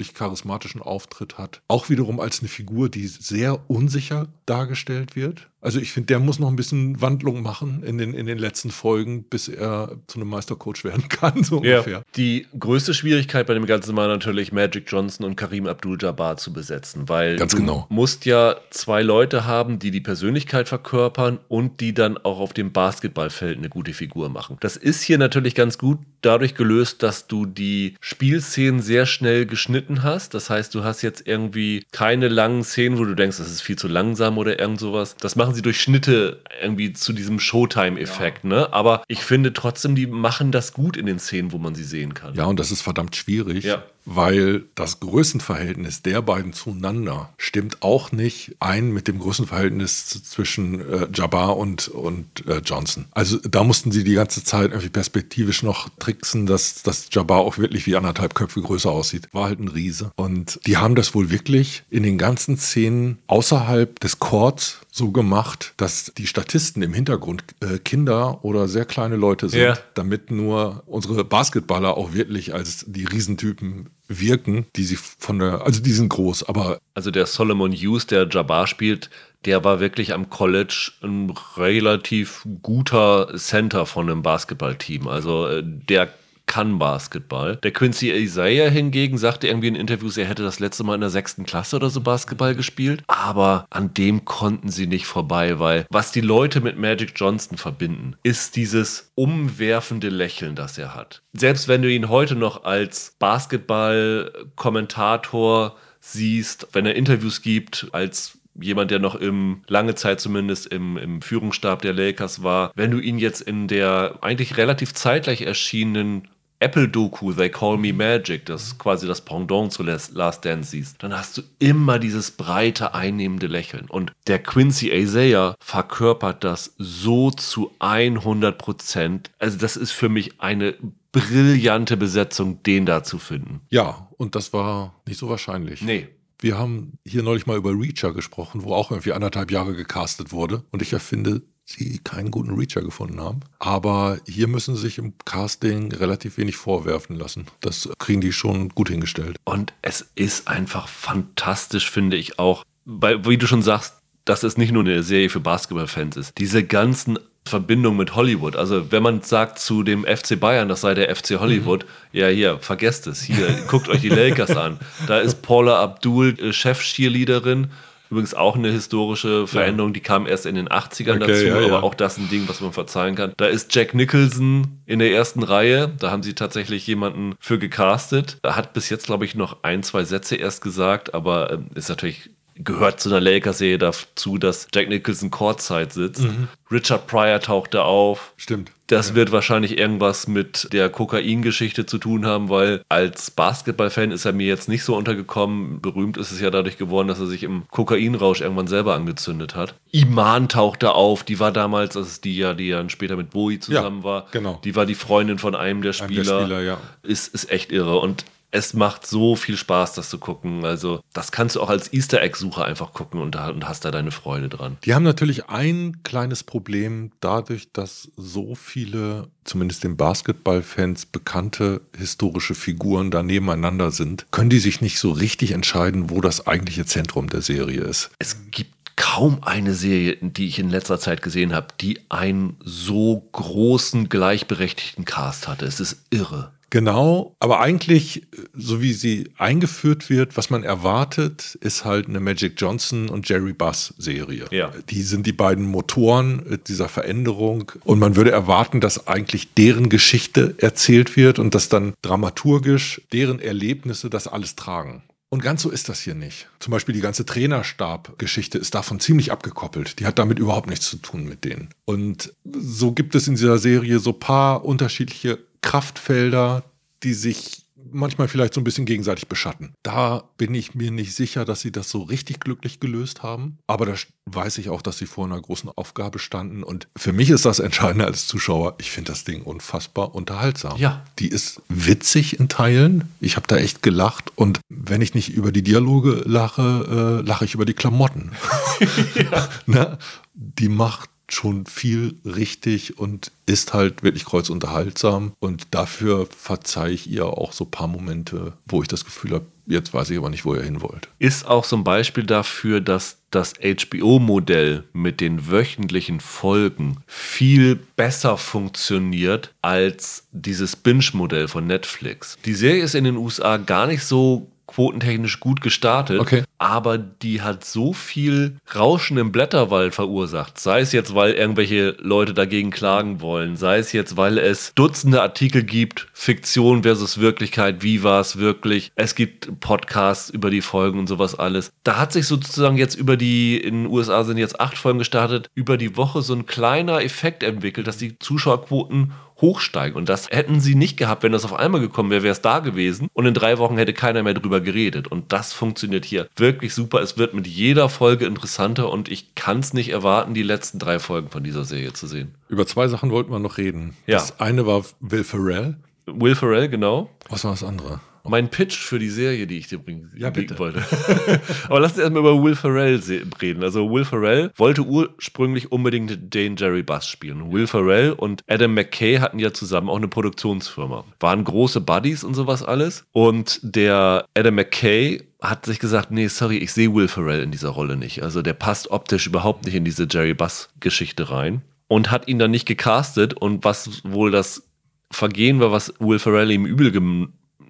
ungewöhnlich charismatischen Auftritt hat. Auch wiederum als eine Figur, die sehr unsicher dargestellt wird. Also ich finde, der muss noch ein bisschen Wandlung machen in den, in den letzten Folgen, bis er zu einem Meistercoach werden kann, so ungefähr. Die größte Schwierigkeit bei dem Ganzen war natürlich Magic Johnson und Karim Abdul-Jabbar zu besetzen, weil Ganz du genau. musst ja zwei Leute haben, die die Persönlichkeit verkörpern und die dann auch auf dem Basketballfeld eine gute Figur machen. Das ist hier natürlich ganz gut dadurch gelöst, dass du die Spielszenen sehr schnell geschnitten hast. Das heißt, du hast jetzt irgendwie keine langen Szenen, wo du denkst, das ist viel zu langsam oder irgend sowas. Das machen sie durch Schnitte irgendwie zu diesem Showtime-Effekt, ne? Aber ich finde trotzdem, die machen das gut in den Szenen, wo man sie sehen kann. Ja, und das ist verdammt schwierig, Ja. Weil das Größenverhältnis der beiden zueinander stimmt auch nicht ein mit dem Größenverhältnis zwischen äh, Jabbar und, und äh, Johnson. Also da mussten sie die ganze Zeit irgendwie perspektivisch noch tricksen, dass, dass Jabbar auch wirklich wie anderthalb Köpfe größer aussieht. War halt ein Riese. Und die haben das wohl wirklich in den ganzen Szenen außerhalb des Courts so gemacht, dass die Statisten im Hintergrund äh, Kinder oder sehr kleine Leute sind, Ja. damit nur unsere Basketballer auch wirklich als die Riesentypen wirken, die sie von der, also die sind groß, aber Also der Solomon Hughes, der Jabbar spielt, der war wirklich am College ein relativ guter Center von einem Basketballteam. Also äh, der kann Basketball. Der Quincy Isaiah hingegen sagte irgendwie in Interviews, er hätte das letzte Mal in der sechsten Klasse oder so Basketball gespielt. Aber an dem konnten sie nicht vorbei, weil was die Leute mit Magic Johnson verbinden, ist dieses umwerfende Lächeln, das er hat. Selbst wenn du ihn heute noch als Basketball-Kommentator siehst, wenn er Interviews gibt, als jemand, der noch im, lange Zeit zumindest im, im Führungsstab der Lakers war, wenn du ihn jetzt in der eigentlich relativ zeitgleich erschienenen Apple-Doku, They Call Me Magic, das quasi das Pendant zu Last Last Dance siehst, dann hast du immer dieses breite, einnehmende Lächeln. Und der Quincy Isaiah verkörpert das so zu 100 Prozent. Also das ist für mich eine brillante Besetzung, den da zu finden. ja, und das war nicht so wahrscheinlich. Nee. Wir haben hier neulich mal über Reacher gesprochen, wo auch irgendwie anderthalb Jahre gecastet wurde. Und ich erfinde, sie keinen guten Reacher gefunden haben. Aber hier müssen sie sich im Casting relativ wenig vorwerfen lassen. Das kriegen die schon gut hingestellt. Und es ist einfach fantastisch, finde ich auch. Weil, wie du schon sagst, dass es nicht nur eine Serie für Basketballfans ist. Diese ganzen Verbindung mit Hollywood. Also wenn man sagt zu dem FC Bayern, das sei der FC Hollywood, mhm. ja hier, vergesst es. Hier, guckt euch die Lakers an. Da ist Paula Abdul äh, Chef-Cheerleaderin Übrigens auch eine historische Veränderung, die kam erst in den 80ern okay, dazu, ja, aber ja. auch das ein Ding, was man verzeihen kann. Da ist Jack Nicholson in der ersten Reihe, da haben sie tatsächlich jemanden für gecastet. Er hat bis jetzt, glaube ich, noch ein, zwei Sätze erst gesagt, aber äh, ist natürlich gehört zu einer Lakers-Serie dazu, dass Jack Nicholson Courtside sitzt. Mhm. Richard Pryor taucht da auf. Stimmt. Das ja. wird wahrscheinlich irgendwas mit der Kokain-Geschichte zu tun haben, weil als Basketball-Fan ist er mir jetzt nicht so untergekommen. Berühmt ist es ja dadurch geworden, dass er sich im Kokainrausch irgendwann selber angezündet hat. Iman taucht da auf. Die war damals, das ist die ja, die dann später mit Bowie zusammen ja, war. Genau. Die war die Freundin von einem der Spieler. Einem der Spieler ja. ist, ist echt irre. Und es macht so viel Spaß, das zu gucken. Also, das kannst du auch als Easter Egg-Sucher einfach gucken und, und hast da deine Freude dran. Die haben natürlich ein kleines Problem dadurch, dass so viele, zumindest den Basketball-Fans, bekannte historische Figuren da nebeneinander sind, können die sich nicht so richtig entscheiden, wo das eigentliche Zentrum der Serie ist. Es gibt kaum eine Serie, die ich in letzter Zeit gesehen habe, die einen so großen gleichberechtigten Cast hatte. Es ist irre. Genau, aber eigentlich, so wie sie eingeführt wird, was man erwartet, ist halt eine Magic Johnson und Jerry Buss Serie. Ja. Die sind die beiden Motoren dieser Veränderung und man würde erwarten, dass eigentlich deren Geschichte erzählt wird und dass dann dramaturgisch deren Erlebnisse das alles tragen. Und ganz so ist das hier nicht. Zum Beispiel die ganze Trainerstab-Geschichte ist davon ziemlich abgekoppelt. Die hat damit überhaupt nichts zu tun mit denen. Und so gibt es in dieser Serie so paar unterschiedliche Kraftfelder, die sich manchmal vielleicht so ein bisschen gegenseitig beschatten. Da bin ich mir nicht sicher, dass sie das so richtig glücklich gelöst haben. Aber da weiß ich auch, dass sie vor einer großen Aufgabe standen. Und für mich ist das Entscheidende als Zuschauer. Ich finde das Ding unfassbar unterhaltsam. Ja. Die ist witzig in Teilen. Ich habe da echt gelacht. Und wenn ich nicht über die Dialoge lache, äh, lache ich über die Klamotten. ja. ne? Die macht schon viel richtig und ist halt wirklich kreuzunterhaltsam. Und dafür verzeihe ich ihr auch so ein paar Momente, wo ich das Gefühl habe, jetzt weiß ich aber nicht, wo ihr hin wollt. Ist auch so ein Beispiel dafür, dass das HBO-Modell mit den wöchentlichen Folgen viel besser funktioniert als dieses Binge-Modell von Netflix. Die Serie ist in den USA gar nicht so quotentechnisch gut gestartet, okay. aber die hat so viel Rauschen im Blätterwald verursacht. Sei es jetzt, weil irgendwelche Leute dagegen klagen wollen, sei es jetzt, weil es Dutzende Artikel gibt, Fiktion versus Wirklichkeit, wie war es wirklich. Es gibt Podcasts über die Folgen und sowas alles. Da hat sich sozusagen jetzt über die, in den USA sind jetzt acht Folgen gestartet, über die Woche so ein kleiner Effekt entwickelt, dass die Zuschauerquoten hochsteigen. Und das hätten sie nicht gehabt, wenn das auf einmal gekommen wäre, wäre es da gewesen. Und in drei Wochen hätte keiner mehr drüber geredet. Und das funktioniert hier wirklich super. Es wird mit jeder Folge interessanter und ich kann es nicht erwarten, die letzten drei Folgen von dieser Serie zu sehen. Über zwei Sachen wollten wir noch reden. Ja. Das eine war Will Ferrell. Will Ferrell, genau. Was war das andere? Mein Pitch für die Serie, die ich dir bringen ja, wollte. Aber lass uns erstmal über Will Ferrell reden. Also Will Ferrell wollte ursprünglich unbedingt den Jerry Buss spielen. Will Ferrell und Adam McKay hatten ja zusammen auch eine Produktionsfirma. Waren große Buddies und sowas alles. Und der Adam McKay hat sich gesagt, nee, sorry, ich sehe Will Ferrell in dieser Rolle nicht. Also der passt optisch überhaupt nicht in diese Jerry Buss-Geschichte rein. Und hat ihn dann nicht gecastet. Und was wohl das Vergehen war, was Will Ferrell ihm übel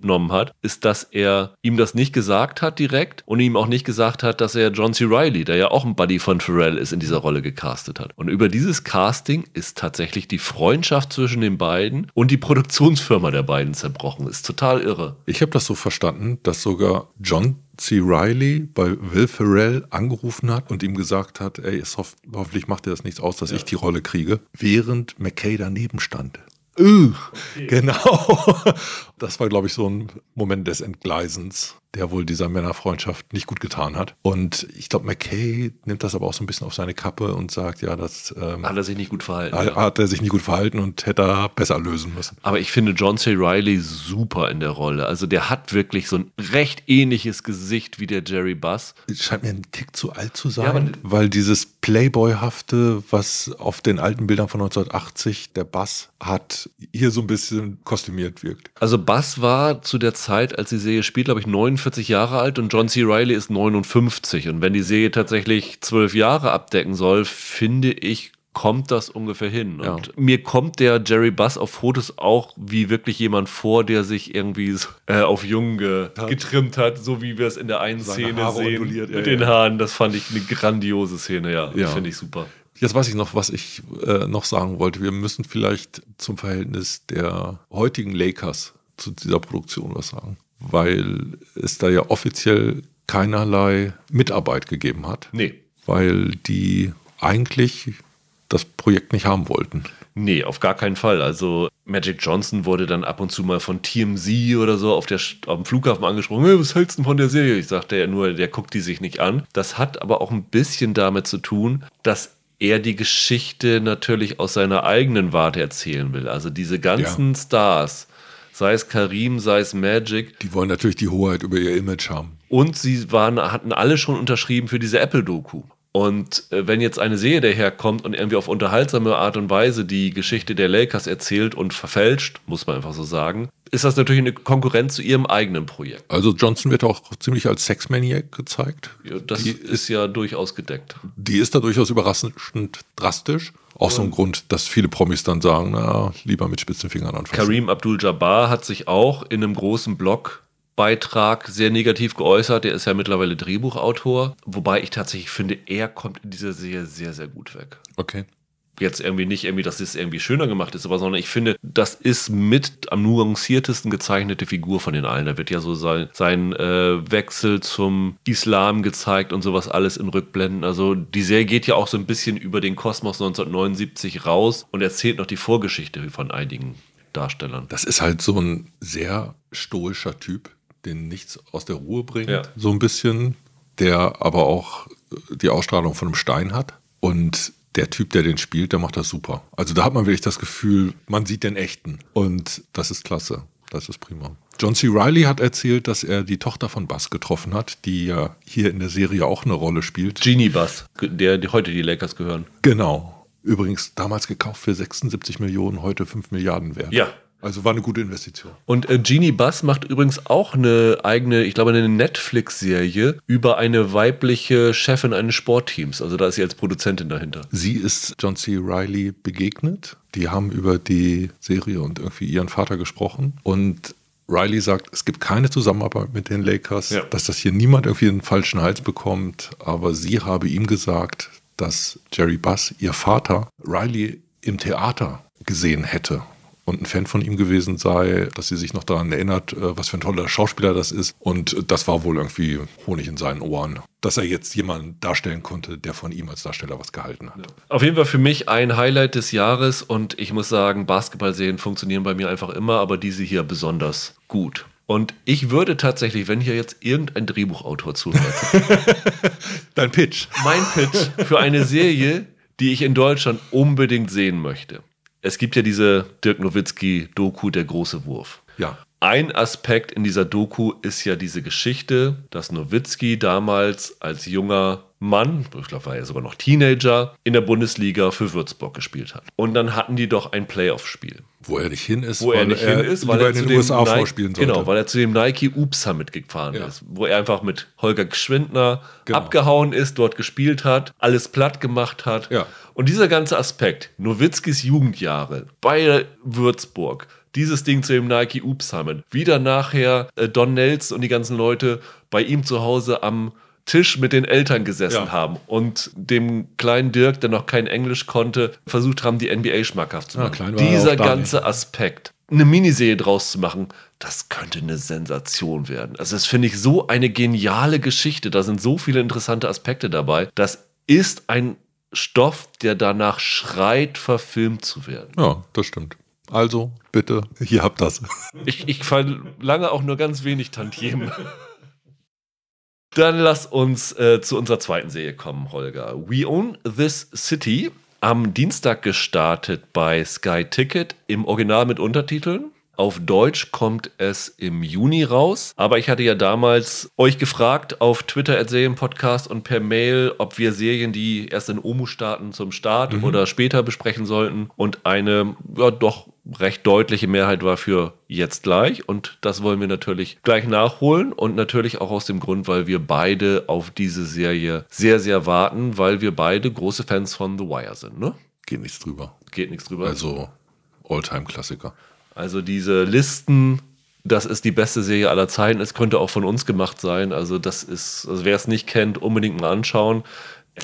genommen hat, ist, dass er ihm das nicht gesagt hat direkt und ihm auch nicht gesagt hat, dass er John C. Riley, der ja auch ein Buddy von Pharrell ist, in dieser Rolle gecastet hat. Und über dieses Casting ist tatsächlich die Freundschaft zwischen den beiden und die Produktionsfirma der beiden zerbrochen. Ist total irre. Ich habe das so verstanden, dass sogar John C. Riley bei Will Ferrell angerufen hat und ihm gesagt hat, ey, hoff hoffentlich macht dir das nichts aus, dass ja. ich die Rolle kriege, während McKay daneben stand. Okay. Genau. Das war, glaube ich, so ein Moment des Entgleisens der wohl dieser Männerfreundschaft nicht gut getan hat. Und ich glaube, McKay nimmt das aber auch so ein bisschen auf seine Kappe und sagt, ja, das ähm, hat er sich nicht gut verhalten. Hat, hat er sich nicht gut verhalten und hätte er besser lösen müssen. Aber ich finde John C. Riley super in der Rolle. Also der hat wirklich so ein recht ähnliches Gesicht wie der Jerry Buss. Scheint mir ein Tick zu alt zu sein, ja, weil dieses Playboy-hafte, was auf den alten Bildern von 1980 der Bass hat, hier so ein bisschen kostümiert wirkt. Also Bass war zu der Zeit, als die Serie spielt, glaube ich, 49 49 Jahre alt und John C. Riley ist 59. Und wenn die Serie tatsächlich zwölf Jahre abdecken soll, finde ich, kommt das ungefähr hin. Und ja. mir kommt der Jerry Buss auf Fotos auch wie wirklich jemand vor, der sich irgendwie äh, auf jung ge getrimmt hat, so wie wir es in der einen Seine Szene Haare sehen mit ja, den Haaren. Das fand ich eine grandiose Szene, ja. ja. Finde ich super. Jetzt weiß ich noch, was ich äh, noch sagen wollte. Wir müssen vielleicht zum Verhältnis der heutigen Lakers zu dieser Produktion was sagen, weil es da ja offiziell keinerlei Mitarbeit gegeben hat. Nee. Weil die eigentlich das Projekt nicht haben wollten. Nee, auf gar keinen Fall. Also Magic Johnson wurde dann ab und zu mal von TMZ oder so auf, der, auf dem Flughafen angesprochen, hey, was hältst du von der Serie? Ich sagte ja nur, der guckt die sich nicht an. Das hat aber auch ein bisschen damit zu tun, dass er die Geschichte natürlich aus seiner eigenen Warte erzählen will. Also diese ganzen ja. Stars, sei es Karim, sei es Magic. Die wollen natürlich die Hoheit über ihr Image haben. Und sie waren, hatten alle schon unterschrieben für diese Apple-Doku. Und äh, wenn jetzt eine Serie daherkommt und irgendwie auf unterhaltsame Art und Weise die Geschichte der Lakers erzählt und verfälscht, muss man einfach so sagen, ist das natürlich eine Konkurrenz zu ihrem eigenen Projekt. Also Johnson wird auch ziemlich als Sexmaniac gezeigt. Ja, das die ist ja durchaus gedeckt. Die ist da durchaus überraschend drastisch. Auch so ein Grund, dass viele Promis dann sagen, na, lieber mit spitzen Fingern anfassen. Karim Abdul-Jabbar hat sich auch in einem großen Blog Beitrag sehr negativ geäußert. Der ist ja mittlerweile Drehbuchautor. Wobei ich tatsächlich finde, er kommt in dieser Serie sehr, sehr gut weg. Okay. Jetzt irgendwie nicht irgendwie, dass es irgendwie schöner gemacht ist, aber sondern ich finde, das ist mit am nuanciertesten gezeichnete Figur von den allen. Da wird ja so sein, sein äh, Wechsel zum Islam gezeigt und sowas alles in Rückblenden. Also die Serie geht ja auch so ein bisschen über den Kosmos 1979 raus und erzählt noch die Vorgeschichte von einigen Darstellern. Das ist halt so ein sehr stoischer Typ, den nichts aus der Ruhe bringt, ja. so ein bisschen, der aber auch die Ausstrahlung von einem Stein hat. Und der Typ, der den spielt, der macht das super. Also da hat man wirklich das Gefühl, man sieht den echten. Und das ist klasse. Das ist prima. John C. Riley hat erzählt, dass er die Tochter von Bass getroffen hat, die ja hier in der Serie auch eine Rolle spielt. Genie Bass, der die heute die Lakers gehören. Genau. Übrigens damals gekauft für 76 Millionen, heute 5 Milliarden wert. Ja, also war eine gute Investition. Und äh, Genie Bass macht übrigens auch eine eigene, ich glaube, eine Netflix-Serie über eine weibliche Chefin eines Sportteams. Also da ist sie als Produzentin dahinter. Sie ist John C. Riley begegnet. Die haben über die Serie und irgendwie ihren Vater gesprochen. Und Riley sagt, es gibt keine Zusammenarbeit mit den Lakers, ja. dass das hier niemand irgendwie einen falschen Hals bekommt. Aber sie habe ihm gesagt, dass Jerry Bass, ihr Vater, Riley im Theater gesehen hätte und ein Fan von ihm gewesen sei, dass sie sich noch daran erinnert, äh, was für ein toller Schauspieler das ist. Und das war wohl irgendwie Honig in seinen Ohren, dass er jetzt jemanden darstellen konnte, der von ihm als Darsteller was gehalten hat. Auf jeden Fall für mich ein Highlight des Jahres und ich muss sagen, Basketballserien funktionieren bei mir einfach immer, aber diese hier besonders gut. Und ich würde tatsächlich, wenn hier jetzt irgendein Drehbuchautor zuhört, dein Pitch. Mein Pitch für eine Serie, die ich in Deutschland unbedingt sehen möchte es gibt ja diese Dirk Nowitzki-Doku, der große Wurf. Ja. Ein Aspekt in dieser Doku ist ja diese Geschichte, dass Nowitzki damals als junger Mann, ich glaube, war er sogar noch Teenager, in der Bundesliga für Würzburg gespielt hat. Und dann hatten die doch ein Playoff-Spiel. Wo er nicht hin ist, wo er nicht hin ist, weil er in den USA Nike, vorspielen sollte. Genau, weil er zu dem Nike Oops Summit gefahren ja. ist, wo er einfach mit Holger Geschwindner genau. abgehauen ist, dort gespielt hat, alles platt gemacht hat. Ja. Und dieser ganze Aspekt, Nowitzkis Jugendjahre bei Würzburg, dieses Ding zu dem Nike Oops Summit, wieder nachher äh, Don Nelson und die ganzen Leute bei ihm zu Hause am Tisch mit den Eltern gesessen ja. haben und dem kleinen Dirk, der noch kein Englisch konnte, versucht haben, die NBA schmackhaft zu machen. Ja, Dieser ganze Aspekt, eine Miniserie draus zu machen, das könnte eine Sensation werden. Also das finde ich so eine geniale Geschichte. Da sind so viele interessante Aspekte dabei. Das ist ein Stoff, der danach schreit, verfilmt zu werden. Ja, das stimmt. Also, bitte, hier habt das. Ich, ich verlange auch nur ganz wenig Tantiemen. Dann lass uns äh, zu unserer zweiten Serie kommen, Holger. We Own This City. Am Dienstag gestartet bei Sky Ticket im Original mit Untertiteln. Auf Deutsch kommt es im Juni raus. Aber ich hatte ja damals euch gefragt auf Twitter at Serienpodcast und per Mail, ob wir Serien, die erst in OMU starten, zum Start mhm. oder später besprechen sollten. Und eine ja, doch recht deutliche Mehrheit war für jetzt gleich. Und das wollen wir natürlich gleich nachholen. Und natürlich auch aus dem Grund, weil wir beide auf diese Serie sehr, sehr warten, weil wir beide große Fans von The Wire sind. Ne? Geht nichts drüber. Geht nichts drüber. Also Alltime-Klassiker. Also diese Listen, das ist die beste Serie aller Zeiten. Es könnte auch von uns gemacht sein. Also das ist, also wer es nicht kennt, unbedingt mal anschauen.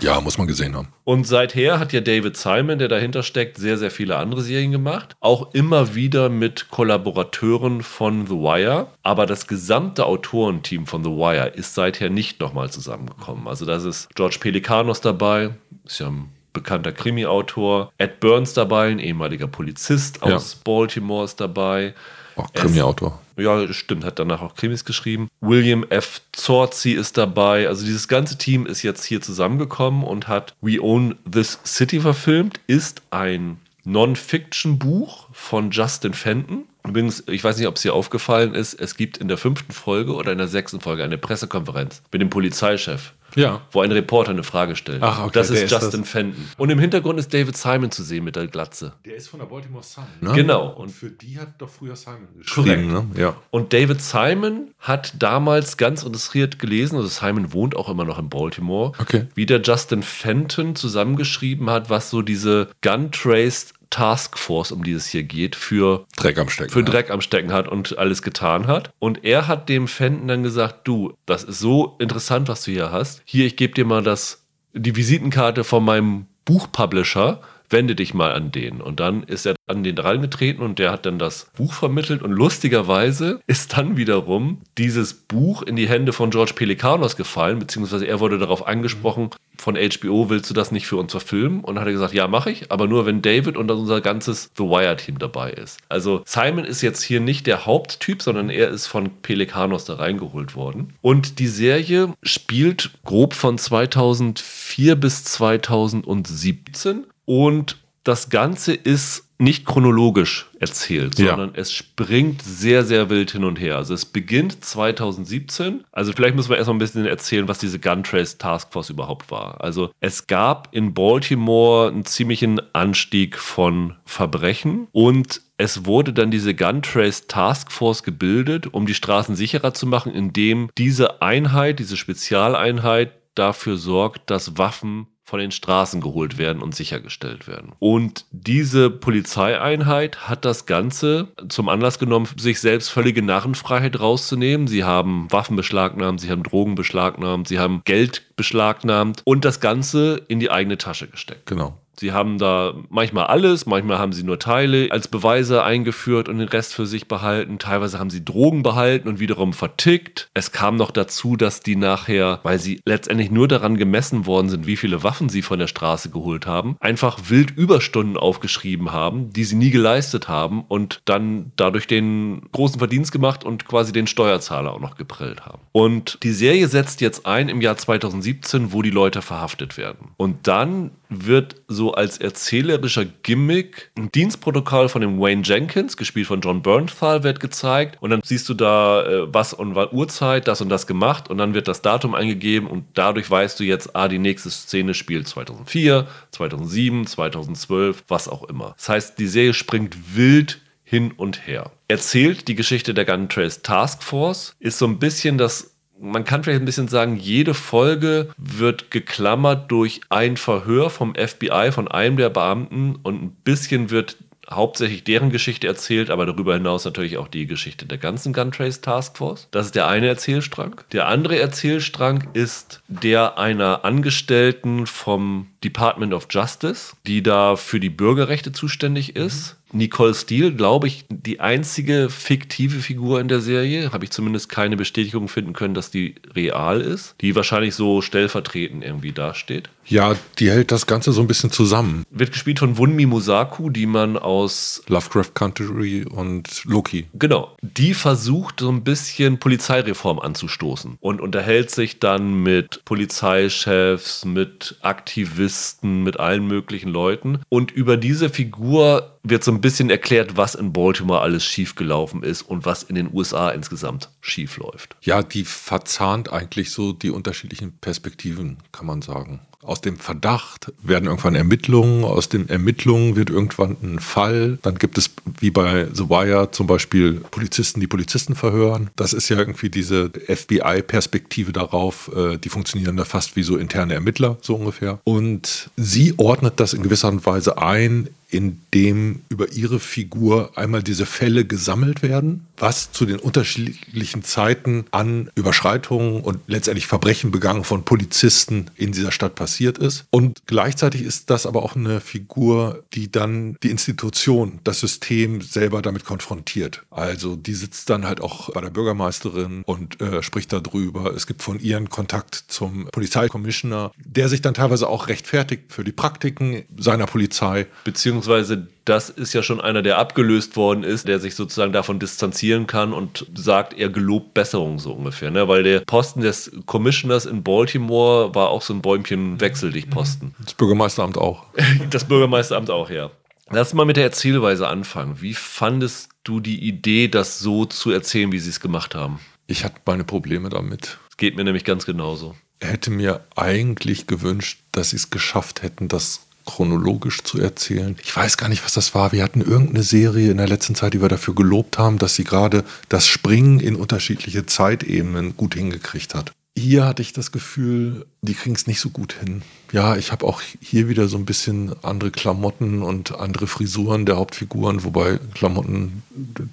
Ja, muss man gesehen haben. Und seither hat ja David Simon, der dahinter steckt, sehr, sehr viele andere Serien gemacht. Auch immer wieder mit Kollaborateuren von The Wire. Aber das gesamte Autorenteam von The Wire ist seither nicht nochmal zusammengekommen. Also da ist George Pelikanos dabei, ist ja ein bekannter Krimi-Autor. Ed Burns dabei, ein ehemaliger Polizist aus ja. Baltimore ist dabei. Auch Krimi-Autor. Ja, stimmt, hat danach auch Krimis geschrieben. William F. Zorzi ist dabei. Also dieses ganze Team ist jetzt hier zusammengekommen und hat We Own This City verfilmt. Ist ein Non-Fiction-Buch von Justin Fenton. Übrigens, ich weiß nicht, ob es dir aufgefallen ist, es gibt in der fünften Folge oder in der sechsten Folge eine Pressekonferenz mit dem Polizeichef. Ja. Wo ein Reporter eine Frage stellt. Ach, okay. Das ist Justin ist Fenton. Und im Hintergrund ist David Simon zu sehen mit der Glatze. Der ist von der Baltimore Sun. Ne? Genau. Und für die hat doch früher Simon geschrieben. Ne? Ja. Und David Simon hat damals ganz interessiert gelesen, also Simon wohnt auch immer noch in Baltimore, okay. wie der Justin Fenton zusammengeschrieben hat, was so diese Gun-Traced Taskforce, um die es hier geht, für Dreck am Stecken, für Dreck am Stecken hat und alles getan hat. Und er hat dem Fenton dann gesagt, du, das ist so interessant, was du hier hast. Hier, ich gebe dir mal das, die Visitenkarte von meinem Buchpublisher wende dich mal an den. Und dann ist er an den herangetreten und der hat dann das Buch vermittelt. Und lustigerweise ist dann wiederum dieses Buch in die Hände von George Pelikanos gefallen, beziehungsweise er wurde darauf angesprochen, von HBO willst du das nicht für uns verfilmen? Und hat er gesagt, ja, mache ich, aber nur wenn David und unser ganzes The Wire-Team dabei ist. Also Simon ist jetzt hier nicht der Haupttyp, sondern er ist von Pelikanos da reingeholt worden. Und die Serie spielt grob von 2004 bis 2017 und das Ganze ist nicht chronologisch erzählt, ja. sondern es springt sehr, sehr wild hin und her. Also es beginnt 2017. Also vielleicht müssen wir erstmal ein bisschen erzählen, was diese Guntrace Taskforce überhaupt war. Also es gab in Baltimore einen ziemlichen Anstieg von Verbrechen und es wurde dann diese Guntrace Taskforce gebildet, um die Straßen sicherer zu machen, indem diese Einheit, diese Spezialeinheit dafür sorgt, dass Waffen von den Straßen geholt werden und sichergestellt werden. Und diese Polizeieinheit hat das Ganze zum Anlass genommen, sich selbst völlige Narrenfreiheit rauszunehmen. Sie haben Waffen beschlagnahmt, sie haben Drogen beschlagnahmt, sie haben Geld beschlagnahmt und das Ganze in die eigene Tasche gesteckt. Genau. Sie haben da manchmal alles, manchmal haben sie nur Teile als Beweise eingeführt und den Rest für sich behalten. Teilweise haben sie Drogen behalten und wiederum vertickt. Es kam noch dazu, dass die nachher, weil sie letztendlich nur daran gemessen worden sind, wie viele Waffen sie von der Straße geholt haben, einfach wild Überstunden aufgeschrieben haben, die sie nie geleistet haben und dann dadurch den großen Verdienst gemacht und quasi den Steuerzahler auch noch geprellt haben. Und die Serie setzt jetzt ein im Jahr 2017, wo die Leute verhaftet werden. Und dann wird so als erzählerischer Gimmick ein Dienstprotokoll von dem Wayne Jenkins, gespielt von John Bernthal, wird gezeigt. Und dann siehst du da, äh, was und was Uhrzeit, das und das gemacht. Und dann wird das Datum eingegeben und dadurch weißt du jetzt, ah, die nächste Szene spielt 2004, 2007, 2012, was auch immer. Das heißt, die Serie springt wild hin und her. Erzählt die Geschichte der Gun Trace Task Force, ist so ein bisschen das man kann vielleicht ein bisschen sagen, jede Folge wird geklammert durch ein Verhör vom FBI, von einem der Beamten und ein bisschen wird hauptsächlich deren Geschichte erzählt, aber darüber hinaus natürlich auch die Geschichte der ganzen Guntrace Task Force. Das ist der eine Erzählstrang. Der andere Erzählstrang ist der einer Angestellten vom Department of Justice, die da für die Bürgerrechte zuständig ist. Nicole Steele, glaube ich, die einzige fiktive Figur in der Serie. Habe ich zumindest keine Bestätigung finden können, dass die real ist. Die wahrscheinlich so stellvertretend irgendwie dasteht. Ja, die hält das Ganze so ein bisschen zusammen. Wird gespielt von Wunmi Musaku, die man aus Lovecraft Country und Loki. Genau. Die versucht so ein bisschen Polizeireform anzustoßen und unterhält sich dann mit Polizeichefs, mit Aktivisten, mit allen möglichen Leuten. Und über diese Figur wird so ein bisschen erklärt, was in Baltimore alles schiefgelaufen ist und was in den USA insgesamt schief läuft. Ja, die verzahnt eigentlich so die unterschiedlichen Perspektiven, kann man sagen. Aus dem Verdacht werden irgendwann Ermittlungen, aus den Ermittlungen wird irgendwann ein Fall. Dann gibt es wie bei The Wire zum Beispiel Polizisten, die Polizisten verhören. Das ist ja irgendwie diese FBI-Perspektive darauf, äh, die funktionieren da fast wie so interne Ermittler, so ungefähr. Und sie ordnet das in gewisser Weise ein in dem über ihre Figur einmal diese Fälle gesammelt werden, was zu den unterschiedlichen Zeiten an Überschreitungen und letztendlich Verbrechen begangen von Polizisten in dieser Stadt passiert ist. Und gleichzeitig ist das aber auch eine Figur, die dann die Institution, das System selber damit konfrontiert. Also die sitzt dann halt auch bei der Bürgermeisterin und äh, spricht darüber. Es gibt von ihr einen Kontakt zum Polizeikommissioner, der sich dann teilweise auch rechtfertigt für die Praktiken seiner Polizei. Beziehungsweise beziehungsweise das ist ja schon einer, der abgelöst worden ist, der sich sozusagen davon distanzieren kann und sagt, er gelobt Besserung so ungefähr. Ne? Weil der Posten des Commissioners in Baltimore war auch so ein Bäumchen Wechseldicht-Posten. Das Bürgermeisteramt auch. das Bürgermeisteramt auch, ja. Lass mal mit der Erzählweise anfangen. Wie fandest du die Idee, das so zu erzählen, wie sie es gemacht haben? Ich hatte meine Probleme damit. Es geht mir nämlich ganz genauso. Hätte mir eigentlich gewünscht, dass sie es geschafft hätten, das chronologisch zu erzählen. Ich weiß gar nicht, was das war. Wir hatten irgendeine Serie in der letzten Zeit, die wir dafür gelobt haben, dass sie gerade das Springen in unterschiedliche Zeitebenen gut hingekriegt hat. Hier hatte ich das Gefühl, die kriegen es nicht so gut hin. Ja, ich habe auch hier wieder so ein bisschen andere Klamotten und andere Frisuren der Hauptfiguren, wobei Klamotten,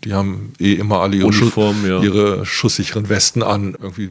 die haben eh immer alle ihre, Uniform, Schu ja. ihre schusssicheren Westen an. Irgendwie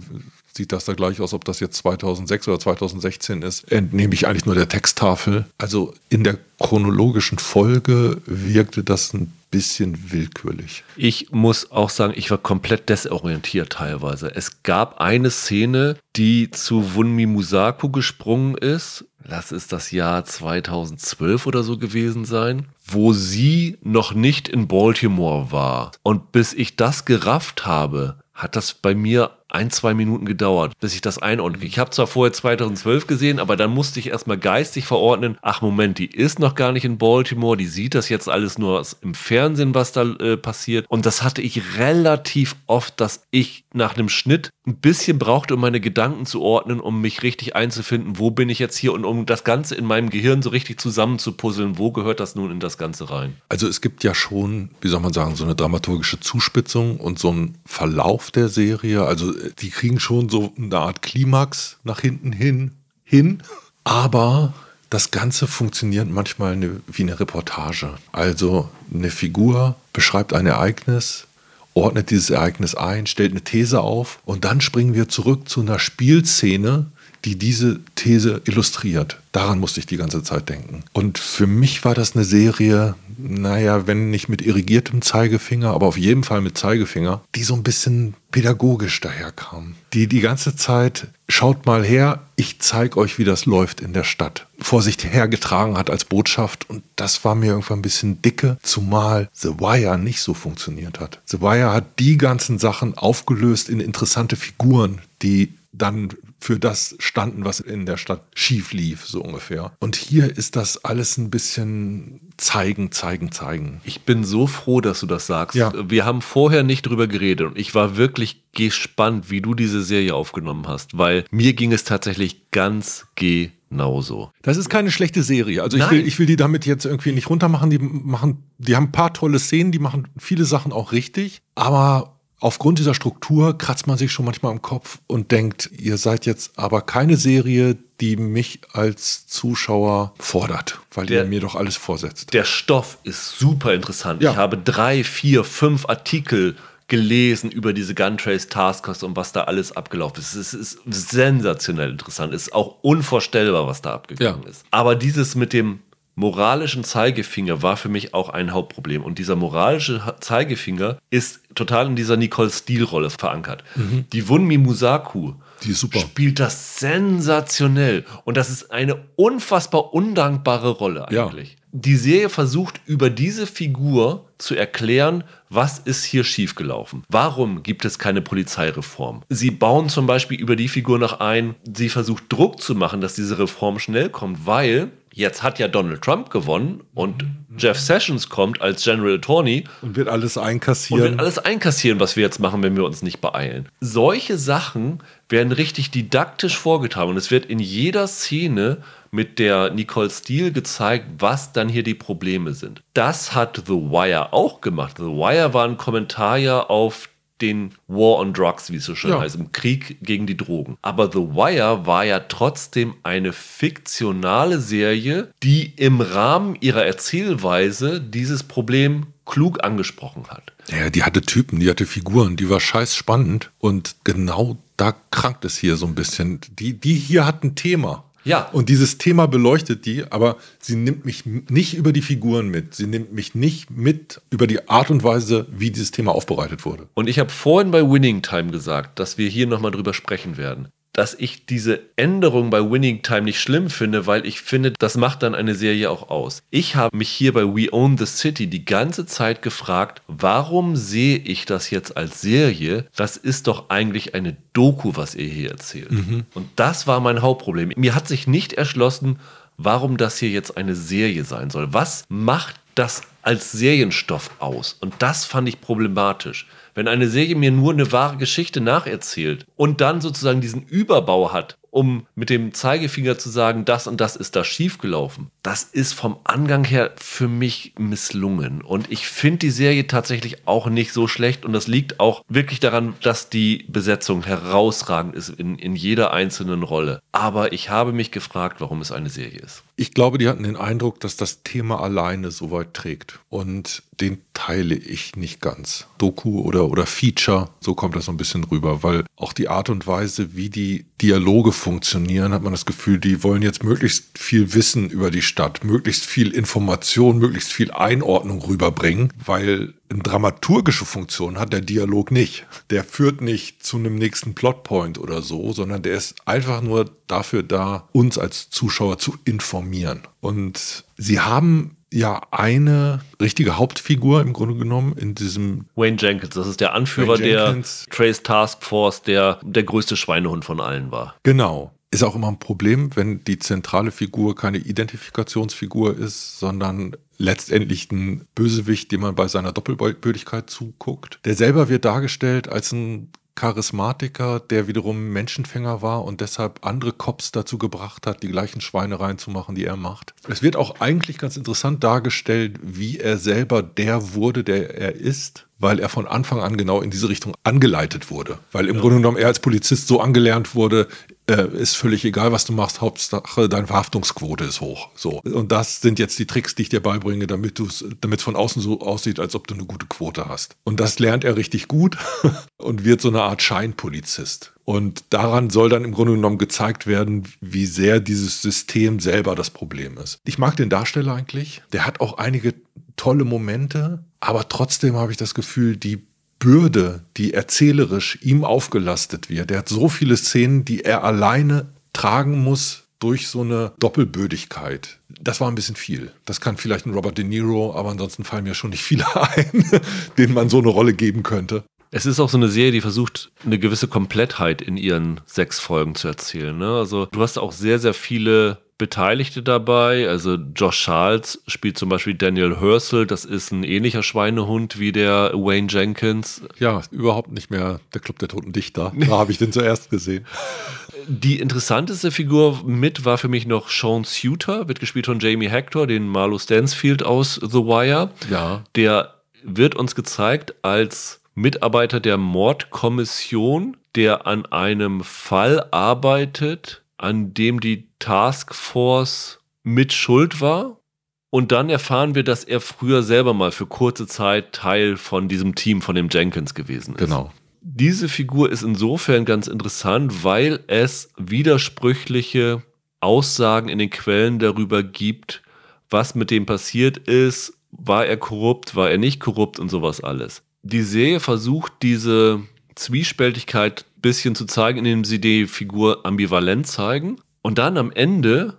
sieht das da gleich aus, ob das jetzt 2006 oder 2016 ist, entnehme ich eigentlich nur der Texttafel. Also in der chronologischen Folge wirkte das ein bisschen willkürlich. Ich muss auch sagen, ich war komplett desorientiert teilweise. Es gab eine Szene, die zu Wunmi Musaku gesprungen ist. Lass es das Jahr 2012 oder so gewesen sein, wo sie noch nicht in Baltimore war. Und bis ich das gerafft habe, hat das bei mir ein, zwei Minuten gedauert, bis ich das einordne. Ich habe zwar vorher 2012 gesehen, aber dann musste ich erstmal geistig verordnen, ach Moment, die ist noch gar nicht in Baltimore, die sieht das jetzt alles nur im Fernsehen, was da äh, passiert. Und das hatte ich relativ oft, dass ich nach einem Schnitt ein bisschen brauchte, um meine Gedanken zu ordnen, um mich richtig einzufinden, wo bin ich jetzt hier und um das Ganze in meinem Gehirn so richtig zusammenzupuzzeln, wo gehört das nun in das Ganze rein. Also es gibt ja schon, wie soll man sagen, so eine dramaturgische Zuspitzung und so einen Verlauf der Serie. Also die kriegen schon so eine Art Klimax nach hinten hin, hin. Aber das Ganze funktioniert manchmal eine, wie eine Reportage. Also eine Figur beschreibt ein Ereignis, ordnet dieses Ereignis ein, stellt eine These auf und dann springen wir zurück zu einer Spielszene, die diese These illustriert. Daran musste ich die ganze Zeit denken. Und für mich war das eine Serie, naja, wenn nicht mit irrigiertem Zeigefinger, aber auf jeden Fall mit Zeigefinger, die so ein bisschen pädagogisch daherkam. Die die ganze Zeit, schaut mal her, ich zeige euch, wie das läuft in der Stadt. Vor sich hergetragen hat als Botschaft. Und das war mir irgendwann ein bisschen dicke, zumal The Wire nicht so funktioniert hat. The Wire hat die ganzen Sachen aufgelöst in interessante Figuren, die dann für das standen, was in der Stadt schief lief, so ungefähr. Und hier ist das alles ein bisschen zeigen, zeigen, zeigen. Ich bin so froh, dass du das sagst. Ja. Wir haben vorher nicht drüber geredet und ich war wirklich gespannt, wie du diese Serie aufgenommen hast, weil mir ging es tatsächlich ganz genauso. Das ist keine schlechte Serie. Also ich will, ich will die damit jetzt irgendwie nicht runtermachen. Die machen, die haben ein paar tolle Szenen, die machen viele Sachen auch richtig, aber aufgrund dieser Struktur kratzt man sich schon manchmal am Kopf und denkt, ihr seid jetzt aber keine Serie, die mich als Zuschauer fordert, weil Der- ihr mir doch alles vorsetzt. Der Stoff ist super interessant. Ja. Ich habe drei, vier, fünf Artikel gelesen über diese Guntrace Taskforce und was da alles abgelaufen ist. Es ist sensationell interessant. Es ist auch unvorstellbar, was da abgegangen Ja. ist. Aber dieses mit dem moralischen Zeigefinger war für mich auch ein Hauptproblem. Und dieser moralische Zeigefinger ist total in dieser Nicole Steele-Rolle verankert. Die Wunmi Musaku spielt das sensationell. Und das ist eine unfassbar undankbare Rolle Ja. eigentlich. Die Serie versucht über diese Figur zu erklären, was ist hier schiefgelaufen. Warum gibt es keine Polizeireform? Sie bauen zum Beispiel über die Figur noch ein, sie versucht Druck zu machen, dass diese Reform schnell kommt, weil jetzt hat ja Donald Trump gewonnen und Jeff Sessions kommt als General Attorney und wird alles einkassieren. Und wird alles einkassieren, was wir jetzt machen, wenn wir uns nicht beeilen. Solche Sachen werden richtig didaktisch vorgetragen und es wird in jeder Szene mit der Nicole Steele gezeigt, was dann hier die Probleme sind. Das hat The Wire auch gemacht. The Wire war ein Kommentar ja auf den War on Drugs, wie es so schön ja. heißt, im Krieg gegen die Drogen. Aber The Wire war ja trotzdem eine fiktionale Serie, die im Rahmen ihrer Erzählweise dieses Problem klug angesprochen hat. Ja, die hatte Typen, die hatte Figuren, die war scheiß spannend und genau da krankt es hier so ein bisschen. Die, die hier hat ein Thema. Ja. Und dieses Thema beleuchtet die, aber sie nimmt mich nicht über die Figuren mit. Sie nimmt mich nicht mit über die Art und Weise, wie dieses Thema aufbereitet wurde. Und ich habe vorhin bei Winning Time gesagt, dass wir hier nochmal drüber sprechen werden dass ich diese Änderung bei Winning Time nicht schlimm finde, weil ich finde, das macht dann eine Serie auch aus. Ich habe mich hier bei We Own the City die ganze Zeit gefragt, warum sehe ich das jetzt als Serie? Das ist doch eigentlich eine Doku, was ihr hier erzählt. Mhm. Und das war mein Hauptproblem. Mir hat sich nicht erschlossen, warum das hier jetzt eine Serie sein soll. Was macht das als Serienstoff aus? Und das fand ich problematisch. Wenn eine Serie mir nur eine wahre Geschichte nacherzählt und dann sozusagen diesen Überbau hat, um mit dem Zeigefinger zu sagen, das und das ist da schiefgelaufen. Das ist vom Angang her für mich misslungen. Und ich finde die Serie tatsächlich auch nicht so schlecht. Und das liegt auch wirklich daran, dass die Besetzung herausragend ist in, in jeder einzelnen Rolle. Aber ich habe mich gefragt, warum es eine Serie ist. Ich glaube, die hatten den Eindruck, dass das Thema alleine so weit trägt. Und den teile ich nicht ganz. Doku oder, oder Feature, so kommt das so ein bisschen rüber, weil auch die Art und Weise, wie die Dialoge funktionieren, hat man das Gefühl, die wollen jetzt möglichst viel Wissen über die Stadt, möglichst viel Information, möglichst viel Einordnung rüberbringen, weil dramaturgische Funktion hat der Dialog nicht. Der führt nicht zu einem nächsten Plotpoint oder so, sondern der ist einfach nur dafür da, uns als Zuschauer zu informieren. Und sie haben ja eine richtige Hauptfigur im Grunde genommen in diesem Wayne Jenkins. Das ist der Anführer der Trace Task Force, der der größte Schweinehund von allen war. Genau. Ist auch immer ein Problem, wenn die zentrale Figur keine Identifikationsfigur ist, sondern letztendlich ein Bösewicht, dem man bei seiner Doppelbödigkeit zuguckt. Der selber wird dargestellt als ein Charismatiker, der wiederum Menschenfänger war und deshalb andere Cops dazu gebracht hat, die gleichen Schweinereien zu machen, die er macht. Es wird auch eigentlich ganz interessant dargestellt, wie er selber der wurde, der er ist, weil er von Anfang an genau in diese Richtung angeleitet wurde. Weil im ja. Grunde genommen er als Polizist so angelernt wurde, äh, ist völlig egal, was du machst, Hauptsache deine Verhaftungsquote ist hoch. So. Und das sind jetzt die Tricks, die ich dir beibringe, damit es damit von außen so aussieht, als ob du eine gute Quote hast. Und das lernt er richtig gut und wird so eine Art Scheinpolizist. Und daran soll dann im Grunde genommen gezeigt werden, wie sehr dieses System selber das Problem ist. Ich mag den Darsteller eigentlich. Der hat auch einige tolle Momente, aber trotzdem habe ich das Gefühl, die Bürde, die erzählerisch ihm aufgelastet wird, der hat so viele Szenen, die er alleine tragen muss durch so eine Doppelbödigkeit. Das war ein bisschen viel. Das kann vielleicht ein Robert De Niro, aber ansonsten fallen mir schon nicht viele ein, denen man so eine Rolle geben könnte. Es ist auch so eine Serie, die versucht, eine gewisse Komplettheit in ihren sechs Folgen zu erzählen. Ne? Also du hast auch sehr, sehr viele Beteiligte dabei. Also Josh Charles spielt zum Beispiel Daniel Hersel. Das ist ein ähnlicher Schweinehund wie der Wayne Jenkins. Ja, überhaupt nicht mehr der Club der Toten Dichter. Da habe ich den zuerst gesehen. Die interessanteste Figur mit war für mich noch Sean Suter, wird gespielt von Jamie Hector, den Marlo Stansfield aus The Wire. Ja. Der wird uns gezeigt als Mitarbeiter der Mordkommission, der an einem Fall arbeitet, an dem die Taskforce mit Schuld war. Und dann erfahren wir, dass er früher selber mal für kurze Zeit Teil von diesem Team von dem Jenkins gewesen ist. Genau. Diese Figur ist insofern ganz interessant, weil es widersprüchliche Aussagen in den Quellen darüber gibt, was mit dem passiert ist, war er korrupt, war er nicht korrupt und sowas alles. Die Serie versucht diese Zwiespältigkeit bisschen zu zeigen, indem sie die Figur ambivalent zeigen. Und dann am Ende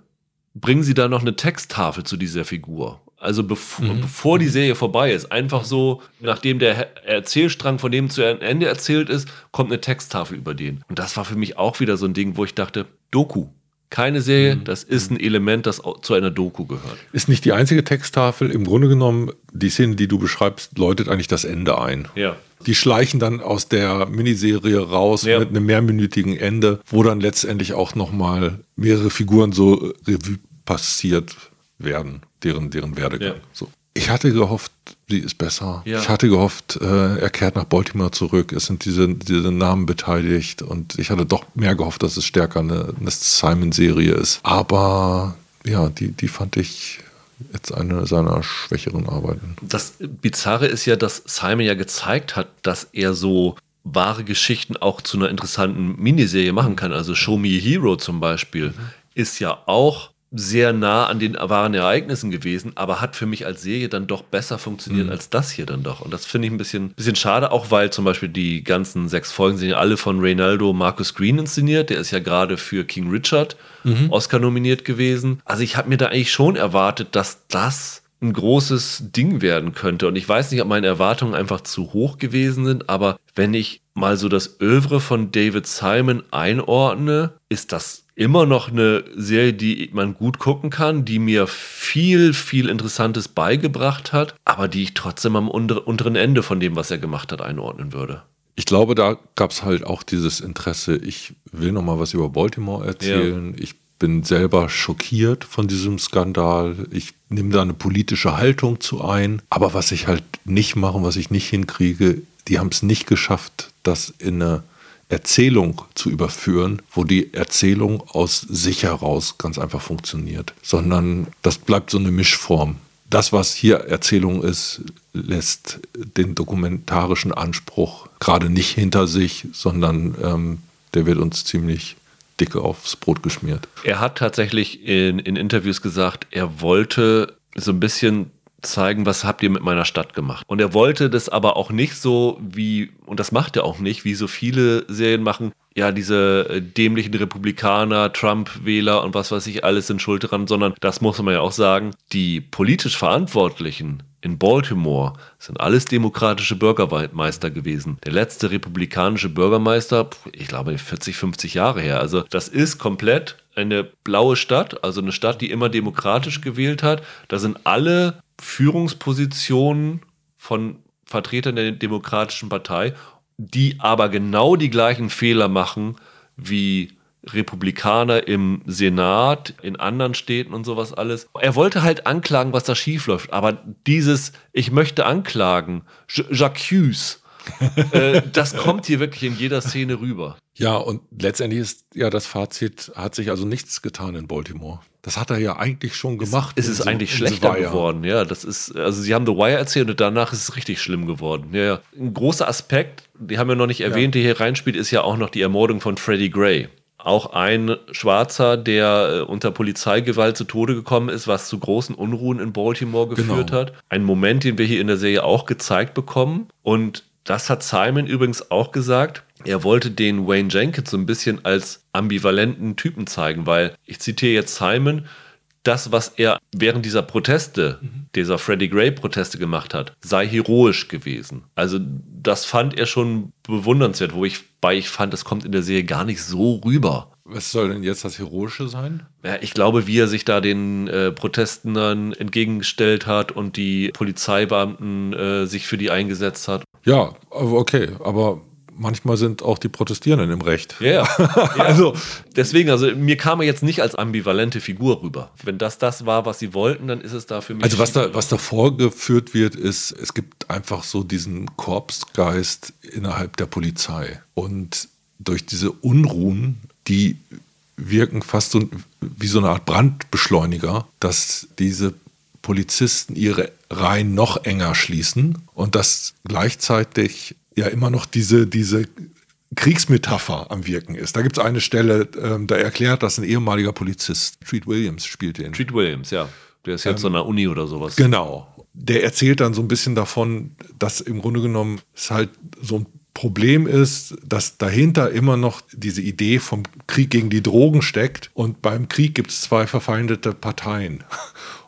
bringen sie da noch eine Texttafel zu dieser Figur. Also bev mhm. bevor die Serie vorbei ist, einfach so, nachdem der Erzählstrang von dem zu Ende erzählt ist, kommt eine Texttafel über den. Und das war für mich auch wieder so ein Ding, wo ich dachte, Doku. Keine Serie, mhm. das ist ein Element, das zu einer Doku gehört. Ist nicht die einzige Texttafel. Im Grunde genommen, die Szene, die du beschreibst, läutet eigentlich das Ende ein. Ja. Die schleichen dann aus der Miniserie raus ja. mit einem mehrminütigen Ende, wo dann letztendlich auch nochmal mehrere Figuren so Revue passiert werden, deren, deren Werdegang. Ja. So. Ich hatte gehofft, sie ist besser. Ja. Ich hatte gehofft, äh, er kehrt nach Baltimore zurück. Es sind diese, diese Namen beteiligt und ich hatte doch mehr gehofft, dass es stärker eine, eine Simon-Serie ist. Aber ja, die, die fand ich jetzt eine seiner schwächeren Arbeiten. Das Bizarre ist ja, dass Simon ja gezeigt hat, dass er so wahre Geschichten auch zu einer interessanten Miniserie machen kann. Also Show Me a Hero zum Beispiel mhm. ist ja auch sehr nah an den wahren Ereignissen gewesen, aber hat für mich als Serie dann doch besser funktioniert mhm. als das hier dann doch. Und das finde ich ein bisschen, bisschen schade, auch weil zum Beispiel die ganzen sechs Folgen sind ja alle von Reynaldo Marcus Green inszeniert. Der ist ja gerade für King Richard mhm. Oscar nominiert gewesen. Also ich habe mir da eigentlich schon erwartet, dass das ein großes Ding werden könnte. Und ich weiß nicht, ob meine Erwartungen einfach zu hoch gewesen sind, aber wenn ich mal so das Övre von David Simon einordne, ist das immer noch eine Serie, die man gut gucken kann, die mir viel, viel Interessantes beigebracht hat, aber die ich trotzdem am unteren Ende von dem, was er gemacht hat, einordnen würde. Ich glaube, da gab es halt auch dieses Interesse, ich will noch mal was über Baltimore erzählen. Ja. Ich bin selber schockiert von diesem Skandal. Ich nehme da eine politische Haltung zu ein. Aber was ich halt nicht mache, was ich nicht hinkriege, die haben es nicht geschafft, das in eine Erzählung zu überführen, wo die Erzählung aus sich heraus ganz einfach funktioniert, sondern das bleibt so eine Mischform. Das, was hier Erzählung ist, lässt den dokumentarischen Anspruch gerade nicht hinter sich, sondern ähm, der wird uns ziemlich dicke aufs Brot geschmiert. Er hat tatsächlich in, in Interviews gesagt, er wollte so ein bisschen zeigen, was habt ihr mit meiner Stadt gemacht. Und er wollte das aber auch nicht so wie, und das macht er auch nicht, wie so viele Serien machen, ja, diese äh, dämlichen Republikaner, Trump-Wähler und was weiß ich, alles sind schuld dran, sondern das muss man ja auch sagen, die politisch Verantwortlichen in Baltimore sind alles demokratische Bürgermeister gewesen. Der letzte republikanische Bürgermeister, ich glaube 40, 50 Jahre her. Also das ist komplett eine blaue Stadt, also eine Stadt, die immer demokratisch gewählt hat. Da sind alle Führungspositionen von Vertretern der Demokratischen Partei, die aber genau die gleichen Fehler machen wie Republikaner im Senat, in anderen Städten und sowas alles. Er wollte halt anklagen, was da schief läuft, aber dieses Ich möchte anklagen, J'accuse, äh, das kommt hier wirklich in jeder Szene rüber. Ja, und letztendlich ist ja das Fazit, hat sich also nichts getan in Baltimore. Das hat er ja eigentlich schon gemacht. Es, es ist so, eigentlich schlechter geworden, ja. Das ist, also sie haben The Wire erzählt und danach ist es richtig schlimm geworden. Ja, ja. Ein großer Aspekt, die haben wir noch nicht erwähnt, ja. der hier reinspielt, ist ja auch noch die Ermordung von Freddie Gray. Auch ein Schwarzer, der äh, unter Polizeigewalt zu Tode gekommen ist, was zu großen Unruhen in Baltimore geführt genau. hat. Ein Moment, den wir hier in der Serie auch gezeigt bekommen. Und das hat Simon übrigens auch gesagt. Er wollte den Wayne Jenkins so ein bisschen als ambivalenten Typen zeigen, weil ich zitiere jetzt Simon, das, was er während dieser Proteste, dieser Freddie Gray-Proteste gemacht hat, sei heroisch gewesen. Also das fand er schon bewundernswert, wo ich bei ich fand, es kommt in der Serie gar nicht so rüber. Was soll denn jetzt das Heroische sein? Ja, ich glaube, wie er sich da den äh, Protesten dann entgegengestellt hat und die Polizeibeamten äh, sich für die eingesetzt hat. Ja, okay, aber manchmal sind auch die Protestierenden im Recht. Ja, ja. also deswegen, also mir kam er jetzt nicht als ambivalente Figur rüber. Wenn das das war, was sie wollten, dann ist es da für mich. Also was da, was da vorgeführt wird, ist, es gibt einfach so diesen Korpsgeist innerhalb der Polizei. Und durch diese Unruhen die wirken fast so wie so eine Art Brandbeschleuniger, dass diese Polizisten ihre Reihen noch enger schließen und dass gleichzeitig ja immer noch diese, diese Kriegsmetapher am Wirken ist. Da gibt es eine Stelle, ähm, da erklärt das ein ehemaliger Polizist, Treat Williams spielt den. Treat Williams, ja. Der ist jetzt ähm, an der Uni oder sowas. Genau. Der erzählt dann so ein bisschen davon, dass im Grunde genommen es halt so ein Problem ist, dass dahinter immer noch diese Idee vom Krieg gegen die Drogen steckt und beim Krieg gibt es zwei verfeindete Parteien.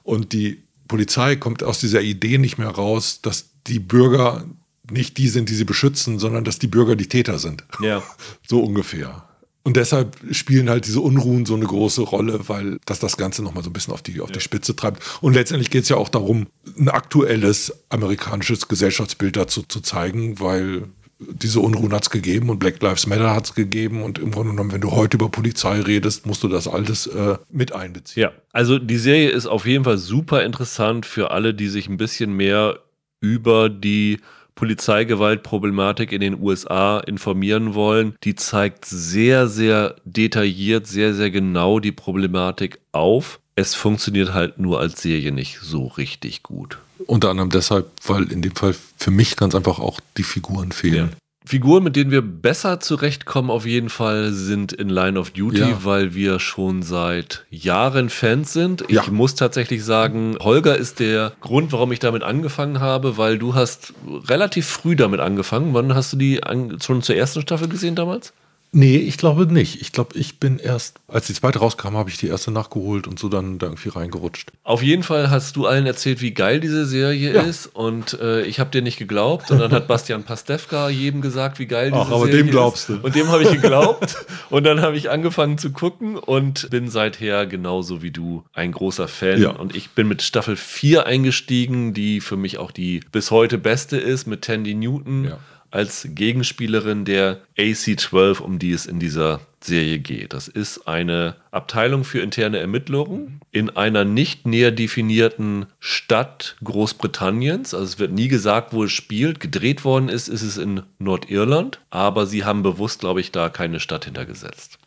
Und die Polizei kommt aus dieser Idee nicht mehr raus, dass die Bürger nicht die sind, die sie beschützen, sondern dass die Bürger die Täter sind. Ja. So ungefähr. Und deshalb spielen halt diese Unruhen so eine große Rolle, weil das das Ganze nochmal so ein bisschen auf die, auf die Spitze treibt. Und letztendlich geht es ja auch darum, ein aktuelles amerikanisches Gesellschaftsbild dazu zu zeigen, weil diese Unruhen hat es gegeben und Black Lives Matter hat es gegeben und im Grunde genommen, wenn du heute über Polizei redest, musst du das alles äh, mit einbeziehen. Ja, also die Serie ist auf jeden Fall super interessant für alle, die sich ein bisschen mehr über die Polizeigewaltproblematik in den USA informieren wollen. Die zeigt sehr, sehr detailliert, sehr, sehr genau die Problematik auf. Es funktioniert halt nur als Serie nicht so richtig gut. Unter anderem deshalb, weil in dem Fall für mich ganz einfach auch die Figuren fehlen. Ja. Figuren, mit denen wir besser zurechtkommen, auf jeden Fall, sind in Line of Duty, ja. weil wir schon seit Jahren Fans sind. Ich ja. muss tatsächlich sagen, Holger ist der Grund, warum ich damit angefangen habe, weil du hast relativ früh damit angefangen. Wann hast du die schon zur ersten Staffel gesehen damals? Nee, ich glaube nicht. Ich glaube, ich bin erst, als die zweite rauskam, habe ich die erste nachgeholt und so dann da irgendwie reingerutscht. Auf jeden Fall hast du allen erzählt, wie geil diese Serie ja. ist und äh, ich habe dir nicht geglaubt und dann hat Bastian Pastewka jedem gesagt, wie geil diese Ach, aber Serie dem glaubst ist. Du. Und dem habe ich geglaubt und dann habe ich angefangen zu gucken und bin seither genauso wie du ein großer Fan ja. und ich bin mit Staffel 4 eingestiegen, die für mich auch die bis heute beste ist mit Tandy Newton. Ja als Gegenspielerin der AC-12, um die es in dieser Serie geht. Das ist eine Abteilung für interne Ermittlungen in einer nicht näher definierten Stadt Großbritanniens. Also es wird nie gesagt, wo es spielt. Gedreht worden ist, ist es in Nordirland, aber sie haben bewusst, glaube ich, da keine Stadt hintergesetzt.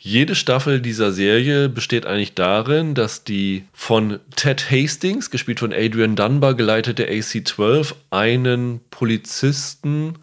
Jede Staffel dieser Serie besteht eigentlich darin, dass die von Ted Hastings, gespielt von Adrian Dunbar, geleitete AC-12, einen Polizisten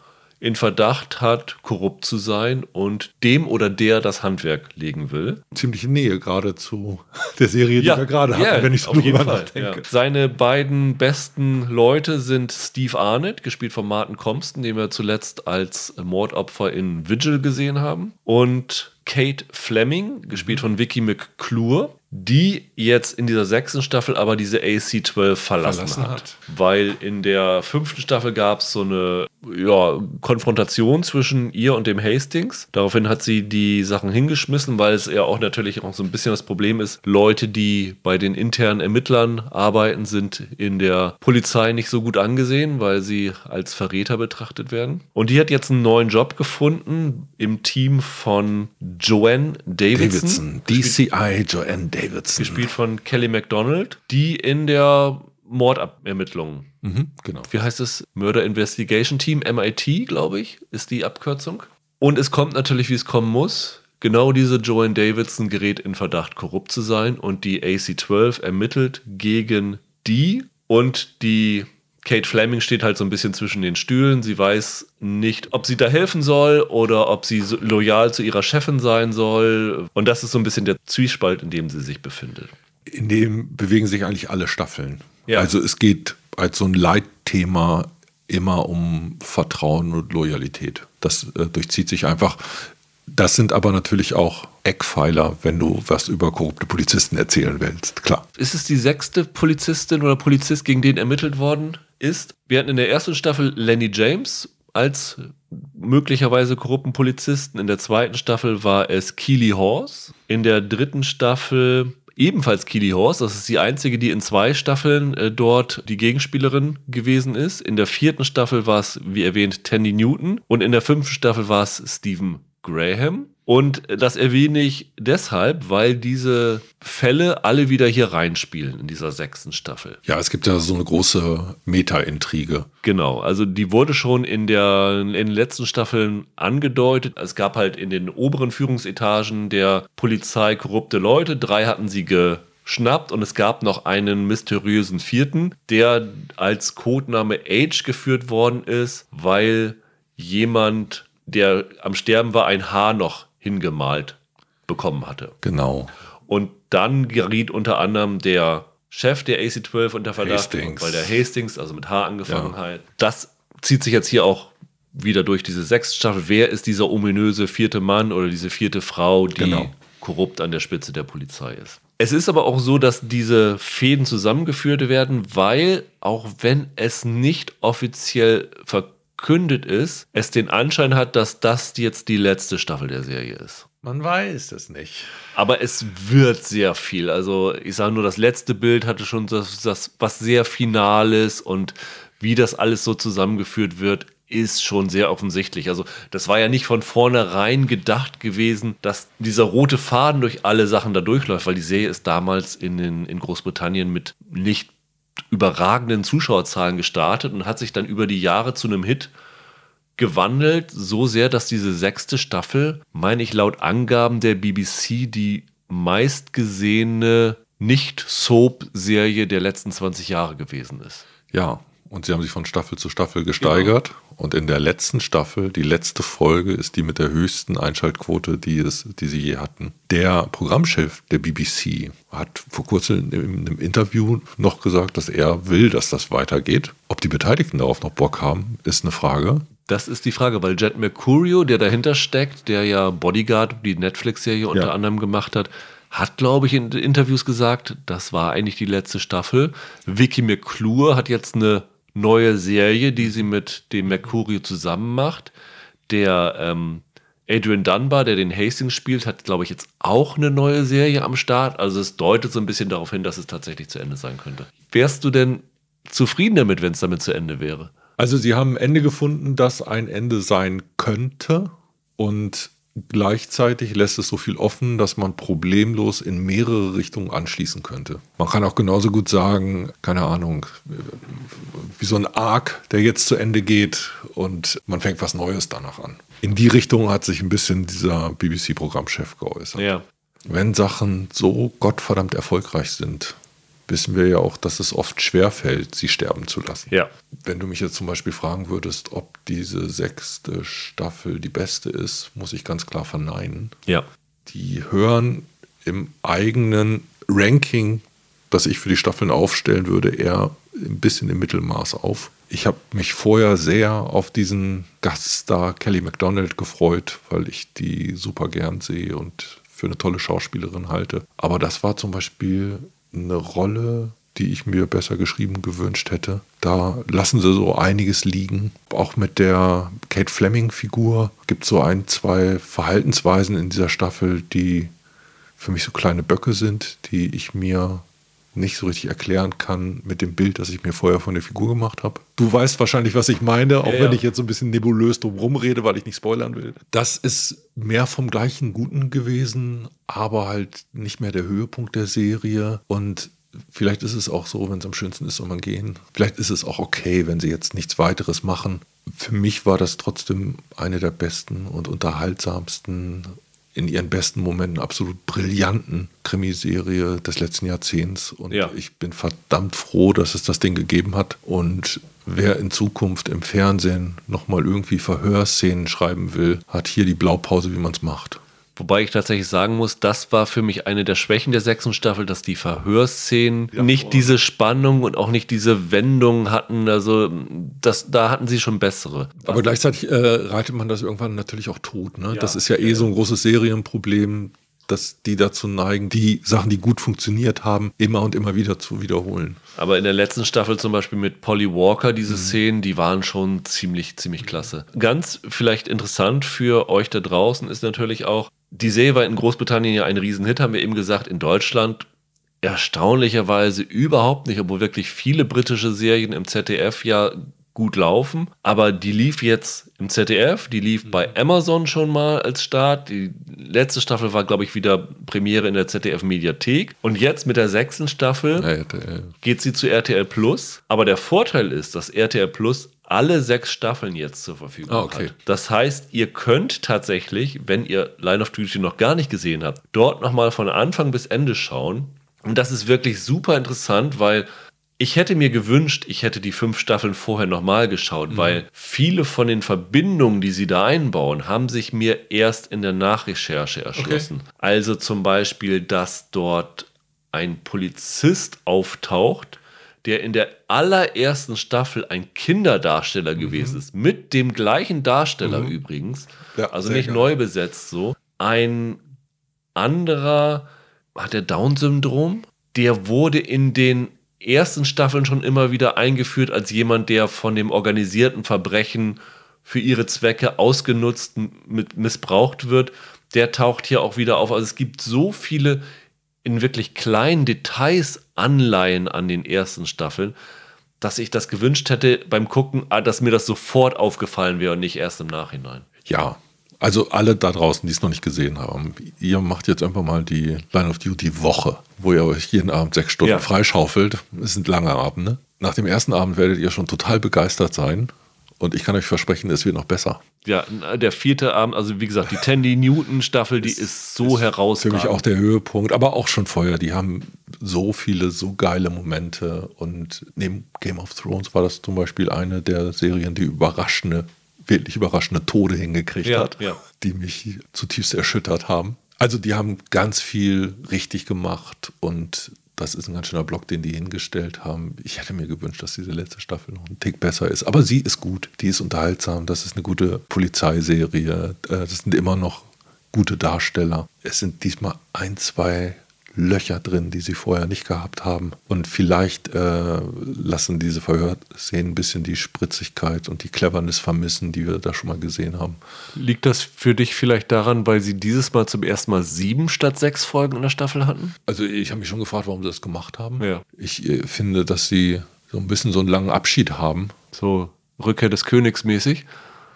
in Verdacht hat, korrupt zu sein und dem oder der das Handwerk legen will. Ziemliche Nähe gerade zu der Serie, die ja, wir gerade hatten, ja, wenn ich so auf jeden Fall, ja. Seine beiden besten Leute sind Steve Arnett, gespielt von Martin Compston, den wir zuletzt als Mordopfer in Vigil gesehen haben, und Kate Fleming, gespielt von Vicky McClure, die jetzt in dieser sechsten Staffel aber diese AC-12 verlassen, verlassen hat. hat. Weil in der fünften Staffel gab es so eine ja, Konfrontation zwischen ihr und dem Hastings. Daraufhin hat sie die Sachen hingeschmissen, weil es ja auch natürlich auch so ein bisschen das Problem ist, Leute, die bei den internen Ermittlern arbeiten, sind in der Polizei nicht so gut angesehen, weil sie als Verräter betrachtet werden. Und die hat jetzt einen neuen Job gefunden im Team von Joanne Davidson. Davidson. DCI Joanne Davidson. Gespielt von Kelly MacDonald, die in der Mordermittlung. Mhm, genau. Wie heißt es? Murder Investigation Team, MIT, glaube ich, ist die Abkürzung. Und es kommt natürlich, wie es kommen muss. Genau diese Joanne Davidson gerät in Verdacht, korrupt zu sein und die AC-12 ermittelt gegen die und die Kate Fleming steht halt so ein bisschen zwischen den Stühlen. Sie weiß nicht, ob sie da helfen soll oder ob sie loyal zu ihrer Chefin sein soll. Und das ist so ein bisschen der Zwiespalt, in dem sie sich befindet. In dem bewegen sich eigentlich alle Staffeln. Ja. Also es geht als so ein Leitthema immer um Vertrauen und Loyalität. Das äh, durchzieht sich einfach. Das sind aber natürlich auch Eckpfeiler, wenn du was über korrupte Polizisten erzählen willst, klar. Ist es die sechste Polizistin oder Polizist, gegen den ermittelt worden ist? Wir hatten in der ersten Staffel Lenny James als möglicherweise korrupten Polizisten. In der zweiten Staffel war es Keely Horse. In der dritten Staffel ebenfalls Keely Horse. Das ist die einzige, die in zwei Staffeln äh, dort die Gegenspielerin gewesen ist. In der vierten Staffel war es, wie erwähnt, Tandy Newton. Und in der fünften Staffel war es Stephen Graham. Und das erwähne ich deshalb, weil diese Fälle alle wieder hier reinspielen in dieser sechsten Staffel. Ja, es gibt ja so eine große Meta-Intrige. Genau, also die wurde schon in, der, in den letzten Staffeln angedeutet. Es gab halt in den oberen Führungsetagen der Polizei korrupte Leute. Drei hatten sie geschnappt und es gab noch einen mysteriösen vierten, der als Codename Age geführt worden ist, weil jemand der am Sterben war, ein Haar noch hingemalt bekommen hatte. Genau. Und dann geriet unter anderem der Chef der AC-12 unter Verdacht, weil der Hastings, also mit H angefangen ja. hat. Das zieht sich jetzt hier auch wieder durch diese sechste Staffel. Wer ist dieser ominöse vierte Mann oder diese vierte Frau, die genau. korrupt an der Spitze der Polizei ist? Es ist aber auch so, dass diese Fäden zusammengeführt werden, weil auch wenn es nicht offiziell verkündet ist, es den Anschein hat, dass das jetzt die letzte Staffel der Serie ist. Man weiß es nicht. Aber es wird sehr viel. Also ich sage nur, das letzte Bild hatte schon das, das was sehr Finales und wie das alles so zusammengeführt wird, ist schon sehr offensichtlich. Also das war ja nicht von vornherein gedacht gewesen, dass dieser rote Faden durch alle Sachen da durchläuft, weil die Serie ist damals in, den, in Großbritannien mit nicht überragenden Zuschauerzahlen gestartet und hat sich dann über die Jahre zu einem Hit gewandelt, so sehr, dass diese sechste Staffel, meine ich laut Angaben der BBC, die meistgesehene Nicht-Soap-Serie der letzten 20 Jahre gewesen ist. Ja, und sie haben sich von Staffel zu Staffel gesteigert. Genau. Und in der letzten Staffel, die letzte Folge, ist die mit der höchsten Einschaltquote, die, es, die sie je hatten. Der Programmchef der BBC hat vor kurzem in einem Interview noch gesagt, dass er will, dass das weitergeht. Ob die Beteiligten darauf noch Bock haben, ist eine Frage. Das ist die Frage, weil Jet Mercurio, der dahinter steckt, der ja Bodyguard, die Netflix-Serie unter ja. anderem gemacht hat, hat, glaube ich, in Interviews gesagt, das war eigentlich die letzte Staffel. Vicky McClure hat jetzt eine neue Serie, die sie mit dem Mercurio zusammen macht. Der ähm, Adrian Dunbar, der den Hastings spielt, hat, glaube ich, jetzt auch eine neue Serie am Start. Also es deutet so ein bisschen darauf hin, dass es tatsächlich zu Ende sein könnte. Wärst du denn zufrieden damit, wenn es damit zu Ende wäre? Also sie haben ein Ende gefunden, das ein Ende sein könnte. Und Gleichzeitig lässt es so viel offen, dass man problemlos in mehrere Richtungen anschließen könnte. Man kann auch genauso gut sagen, keine Ahnung, wie so ein Arc, der jetzt zu Ende geht und man fängt was Neues danach an. In die Richtung hat sich ein bisschen dieser BBC-Programmchef geäußert. Ja. Wenn Sachen so gottverdammt erfolgreich sind, wissen wir ja auch, dass es oft schwer fällt, sie sterben zu lassen. Ja. Wenn du mich jetzt zum Beispiel fragen würdest, ob diese sechste Staffel die beste ist, muss ich ganz klar verneinen. Ja. Die hören im eigenen Ranking, das ich für die Staffeln aufstellen würde, eher ein bisschen im Mittelmaß auf. Ich habe mich vorher sehr auf diesen Gaststar Kelly MacDonald gefreut, weil ich die super gern sehe und für eine tolle Schauspielerin halte. Aber das war zum Beispiel eine Rolle, die ich mir besser geschrieben gewünscht hätte. Da lassen sie so einiges liegen. Auch mit der Kate Fleming-Figur gibt es so ein, zwei Verhaltensweisen in dieser Staffel, die für mich so kleine Böcke sind, die ich mir nicht so richtig erklären kann mit dem Bild, das ich mir vorher von der Figur gemacht habe. Du weißt wahrscheinlich, was ich meine, auch ja, wenn ja. ich jetzt so ein bisschen nebulös drum rede, weil ich nicht spoilern will. Das ist mehr vom gleichen Guten gewesen, aber halt nicht mehr der Höhepunkt der Serie. Und vielleicht ist es auch so, wenn es am schönsten ist, soll man gehen. Vielleicht ist es auch okay, wenn sie jetzt nichts weiteres machen. Für mich war das trotzdem eine der besten und unterhaltsamsten in ihren besten Momenten absolut brillanten Krimiserie des letzten Jahrzehnts. Und ja. ich bin verdammt froh, dass es das Ding gegeben hat. Und wer in Zukunft im Fernsehen nochmal irgendwie Verhörszenen schreiben will, hat hier die Blaupause, wie man es macht. Wobei ich tatsächlich sagen muss, das war für mich eine der Schwächen der sechsten Staffel, dass die Verhörszenen ja, nicht oh. diese Spannung und auch nicht diese Wendung hatten. Also das, da hatten sie schon bessere. Aber gleichzeitig äh, reitet man das irgendwann natürlich auch tot. Ne? Ja, das ist ja eh ja. so ein großes Serienproblem, dass die dazu neigen, die Sachen, die gut funktioniert haben, immer und immer wieder zu wiederholen. Aber in der letzten Staffel zum Beispiel mit Polly Walker, diese mhm. Szenen, die waren schon ziemlich, ziemlich klasse. Ganz vielleicht interessant für euch da draußen ist natürlich auch, die Serie war in Großbritannien ja ein Riesenhit, haben wir eben gesagt, in Deutschland erstaunlicherweise überhaupt nicht, obwohl wirklich viele britische Serien im ZDF ja gut laufen. Aber die lief jetzt im ZDF, die lief bei mhm. Amazon schon mal als Start. Die letzte Staffel war, glaube ich, wieder Premiere in der ZDF-Mediathek. Und jetzt mit der sechsten Staffel geht sie zu RTL Plus. Aber der Vorteil ist, dass RTL Plus alle sechs Staffeln jetzt zur Verfügung ah, okay. hat. Das heißt, ihr könnt tatsächlich, wenn ihr Line of Duty noch gar nicht gesehen habt, dort nochmal von Anfang bis Ende schauen. Und das ist wirklich super interessant, weil ich hätte mir gewünscht, ich hätte die fünf Staffeln vorher nochmal geschaut, mhm. weil viele von den Verbindungen, die sie da einbauen, haben sich mir erst in der Nachrecherche erschlossen. Okay. Also zum Beispiel, dass dort ein Polizist auftaucht, der in der allerersten Staffel ein Kinderdarsteller mhm. gewesen ist, mit dem gleichen Darsteller mhm. übrigens, ja, also nicht geil. neu besetzt so. Ein anderer hat der Down-Syndrom, der wurde in den ersten Staffeln schon immer wieder eingeführt als jemand, der von dem organisierten Verbrechen für ihre Zwecke ausgenutzt, mit missbraucht wird. der taucht hier auch wieder auf. Also es gibt so viele in wirklich kleinen Details Anleihen an den ersten Staffeln, dass ich das gewünscht hätte beim Gucken, ah, dass mir das sofort aufgefallen wäre und nicht erst im Nachhinein. Ja, also alle da draußen, die es noch nicht gesehen haben, ihr macht jetzt einfach mal die Line of Duty Woche, wo ihr euch jeden Abend sechs Stunden Ja. freischaufelt. Es sind lange Abende. Nach dem ersten Abend werdet ihr schon total begeistert sein. Und ich kann euch versprechen, es wird noch besser. Ja, der vierte Abend, also wie gesagt, die Tandy Newton Staffel, die ist, so Für herausragend. mich auch der Höhepunkt, aber auch schon vorher. Die haben so viele, so geile Momente. Und neben Game of Thrones war das zum Beispiel eine der Serien, die überraschende, wirklich überraschende Tode hingekriegt Ja, hat, ja. die mich zutiefst erschüttert haben. Also die haben ganz viel richtig gemacht und das ist ein ganz schöner Block, den die hingestellt haben. Ich hätte mir gewünscht, dass diese letzte Staffel noch ein Tick besser ist. Aber sie ist gut, die ist unterhaltsam, das ist eine gute Polizeiserie. Äh, Das sind immer noch gute Darsteller. Es sind diesmal ein, zwei Löcher drin, die sie vorher nicht gehabt haben. Und vielleicht äh, lassen diese Verhörszenen ein bisschen die Spritzigkeit und die Cleverness vermissen, die wir da schon mal gesehen haben. Liegt das für dich vielleicht daran, weil sie dieses Mal zum ersten Mal sieben statt sechs Folgen in der Staffel hatten? Also ich habe mich schon gefragt, warum sie das gemacht haben. Ja. Ich äh, finde, dass sie so ein bisschen so einen langen Abschied haben. So Rückkehr des Königs mäßig.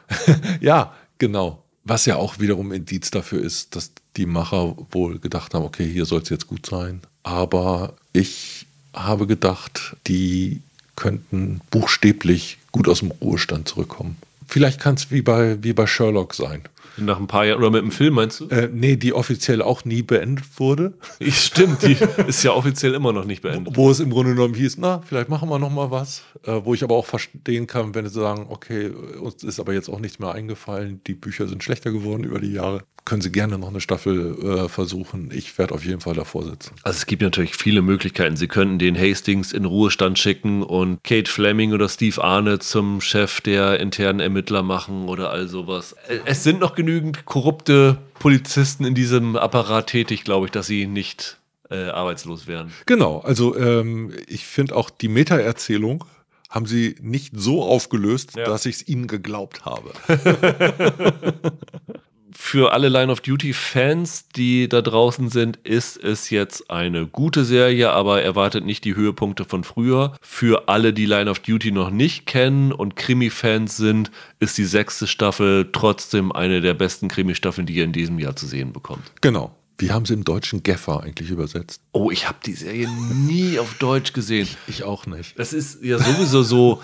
Ja, genau. Was ja auch wiederum Indiz dafür ist, dass die Macher wohl gedacht haben, okay, hier soll es jetzt gut sein. Aber ich habe gedacht, die könnten buchstäblich gut aus dem Ruhestand zurückkommen. Vielleicht kann es wie bei, wie bei Sherlock sein. Nach ein paar Jahren, oder mit dem Film meinst du? Äh, nee, die offiziell auch nie beendet wurde. Ich, stimmt, die ist ja offiziell immer noch nicht beendet. Wo es im Grunde genommen hieß, na, vielleicht machen wir noch mal was. Äh, wo ich aber auch verstehen kann, wenn sie sagen, okay, uns ist aber jetzt auch nichts mehr eingefallen, die Bücher sind schlechter geworden über die Jahre. Können sie gerne noch eine Staffel äh, versuchen. Ich werde auf jeden Fall davor sitzen. Also es gibt natürlich viele Möglichkeiten. Sie könnten den Hastings in Ruhestand schicken und Kate Fleming oder Steve Arnett zum Chef der internen Ermittler machen oder all sowas. Es sind noch genügend korrupte Polizisten in diesem Apparat tätig, glaube ich, dass sie nicht äh, arbeitslos wären. Genau, also ähm, ich finde auch die Meta-Erzählung haben sie nicht so aufgelöst, Ja. dass ich es ihnen geglaubt habe. Für alle Line of Duty-Fans, die da draußen sind, ist es jetzt eine gute Serie, aber erwartet nicht die Höhepunkte von früher. Für alle, die Line of Duty noch nicht kennen und Krimi-Fans sind, ist die sechste Staffel trotzdem eine der besten Krimi-Staffeln, die ihr in diesem Jahr zu sehen bekommt. genau. Wie haben sie im Deutschen Geffer eigentlich übersetzt? Oh, ich habe die Serie nie auf Deutsch gesehen. Ich auch nicht. Das ist ja sowieso so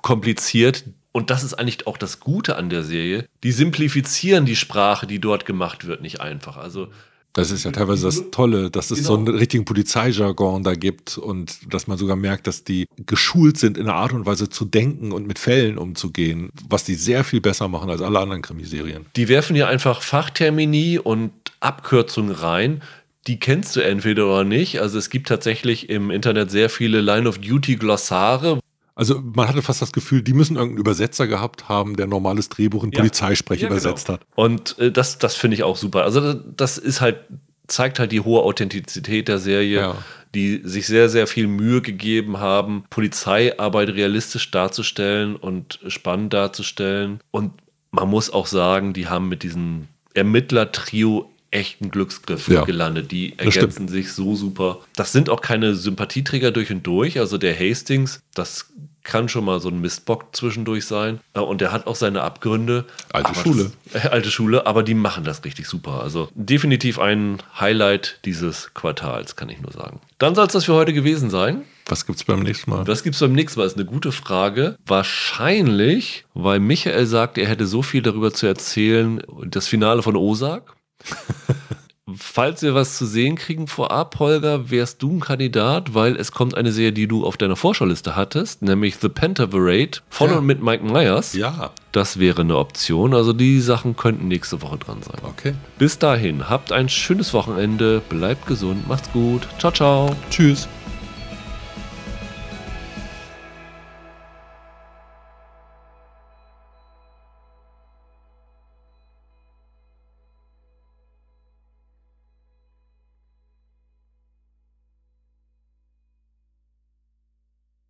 kompliziert. Und das ist eigentlich auch das Gute an der Serie. Die simplifizieren die Sprache, die dort gemacht wird, nicht einfach. Also Das ist ja teilweise das Tolle, dass es so einen richtigen Polizeijargon da gibt und dass man sogar merkt, dass die geschult sind, in einer Art und Weise zu denken und mit Fällen umzugehen, was die sehr viel besser machen als alle anderen Krimiserien. die werfen hier einfach Fachtermini und Abkürzungen rein. Die kennst du entweder oder nicht. Also es gibt tatsächlich im Internet sehr viele Line-of-Duty-Glossare. Also man hatte fast das Gefühl, die müssen irgendeinen Übersetzer gehabt haben, der normales Drehbuch in Ja. Polizeisprech Ja, genau. übersetzt hat. Und äh, das, das finde ich auch super. Also das- das ist halt, zeigt halt die hohe Authentizität der Serie, Ja. die sich sehr, sehr viel Mühe gegeben haben, Polizeiarbeit realistisch darzustellen und spannend darzustellen. Und man muss auch sagen, die haben mit diesem Ermittler-Trio echt einen Glücksgriff Ja. gelandet. Die ergänzen sich so super. Das sind auch keine Sympathieträger durch und durch. Also der Hastings, das kann schon mal so ein Mistbock zwischendurch sein. Äh, Und der hat auch seine Abgründe. Alte Schule. Das, äh, alte Schule, aber die machen das richtig super. Also definitiv ein Highlight dieses Quartals, kann ich nur sagen. Dann soll es das für heute gewesen sein. Was gibt's beim nächsten Mal? Was gibt es beim nächsten Mal? Ist eine gute Frage. Wahrscheinlich, weil Michael sagt, er hätte so viel darüber zu erzählen, das Finale von Osak. Falls wir was zu sehen kriegen vorab, Holger, wärst du ein Kandidat, weil es kommt eine Serie, die du auf deiner Vorschauliste hattest, nämlich The Pentaverate von Ja. und mit Mike Myers. Ja, Das wäre eine Option. Also die Sachen könnten nächste Woche dran sein. okay. Bis dahin, habt ein schönes Wochenende, bleibt gesund, macht's gut. Ciao, ciao. Tschüss.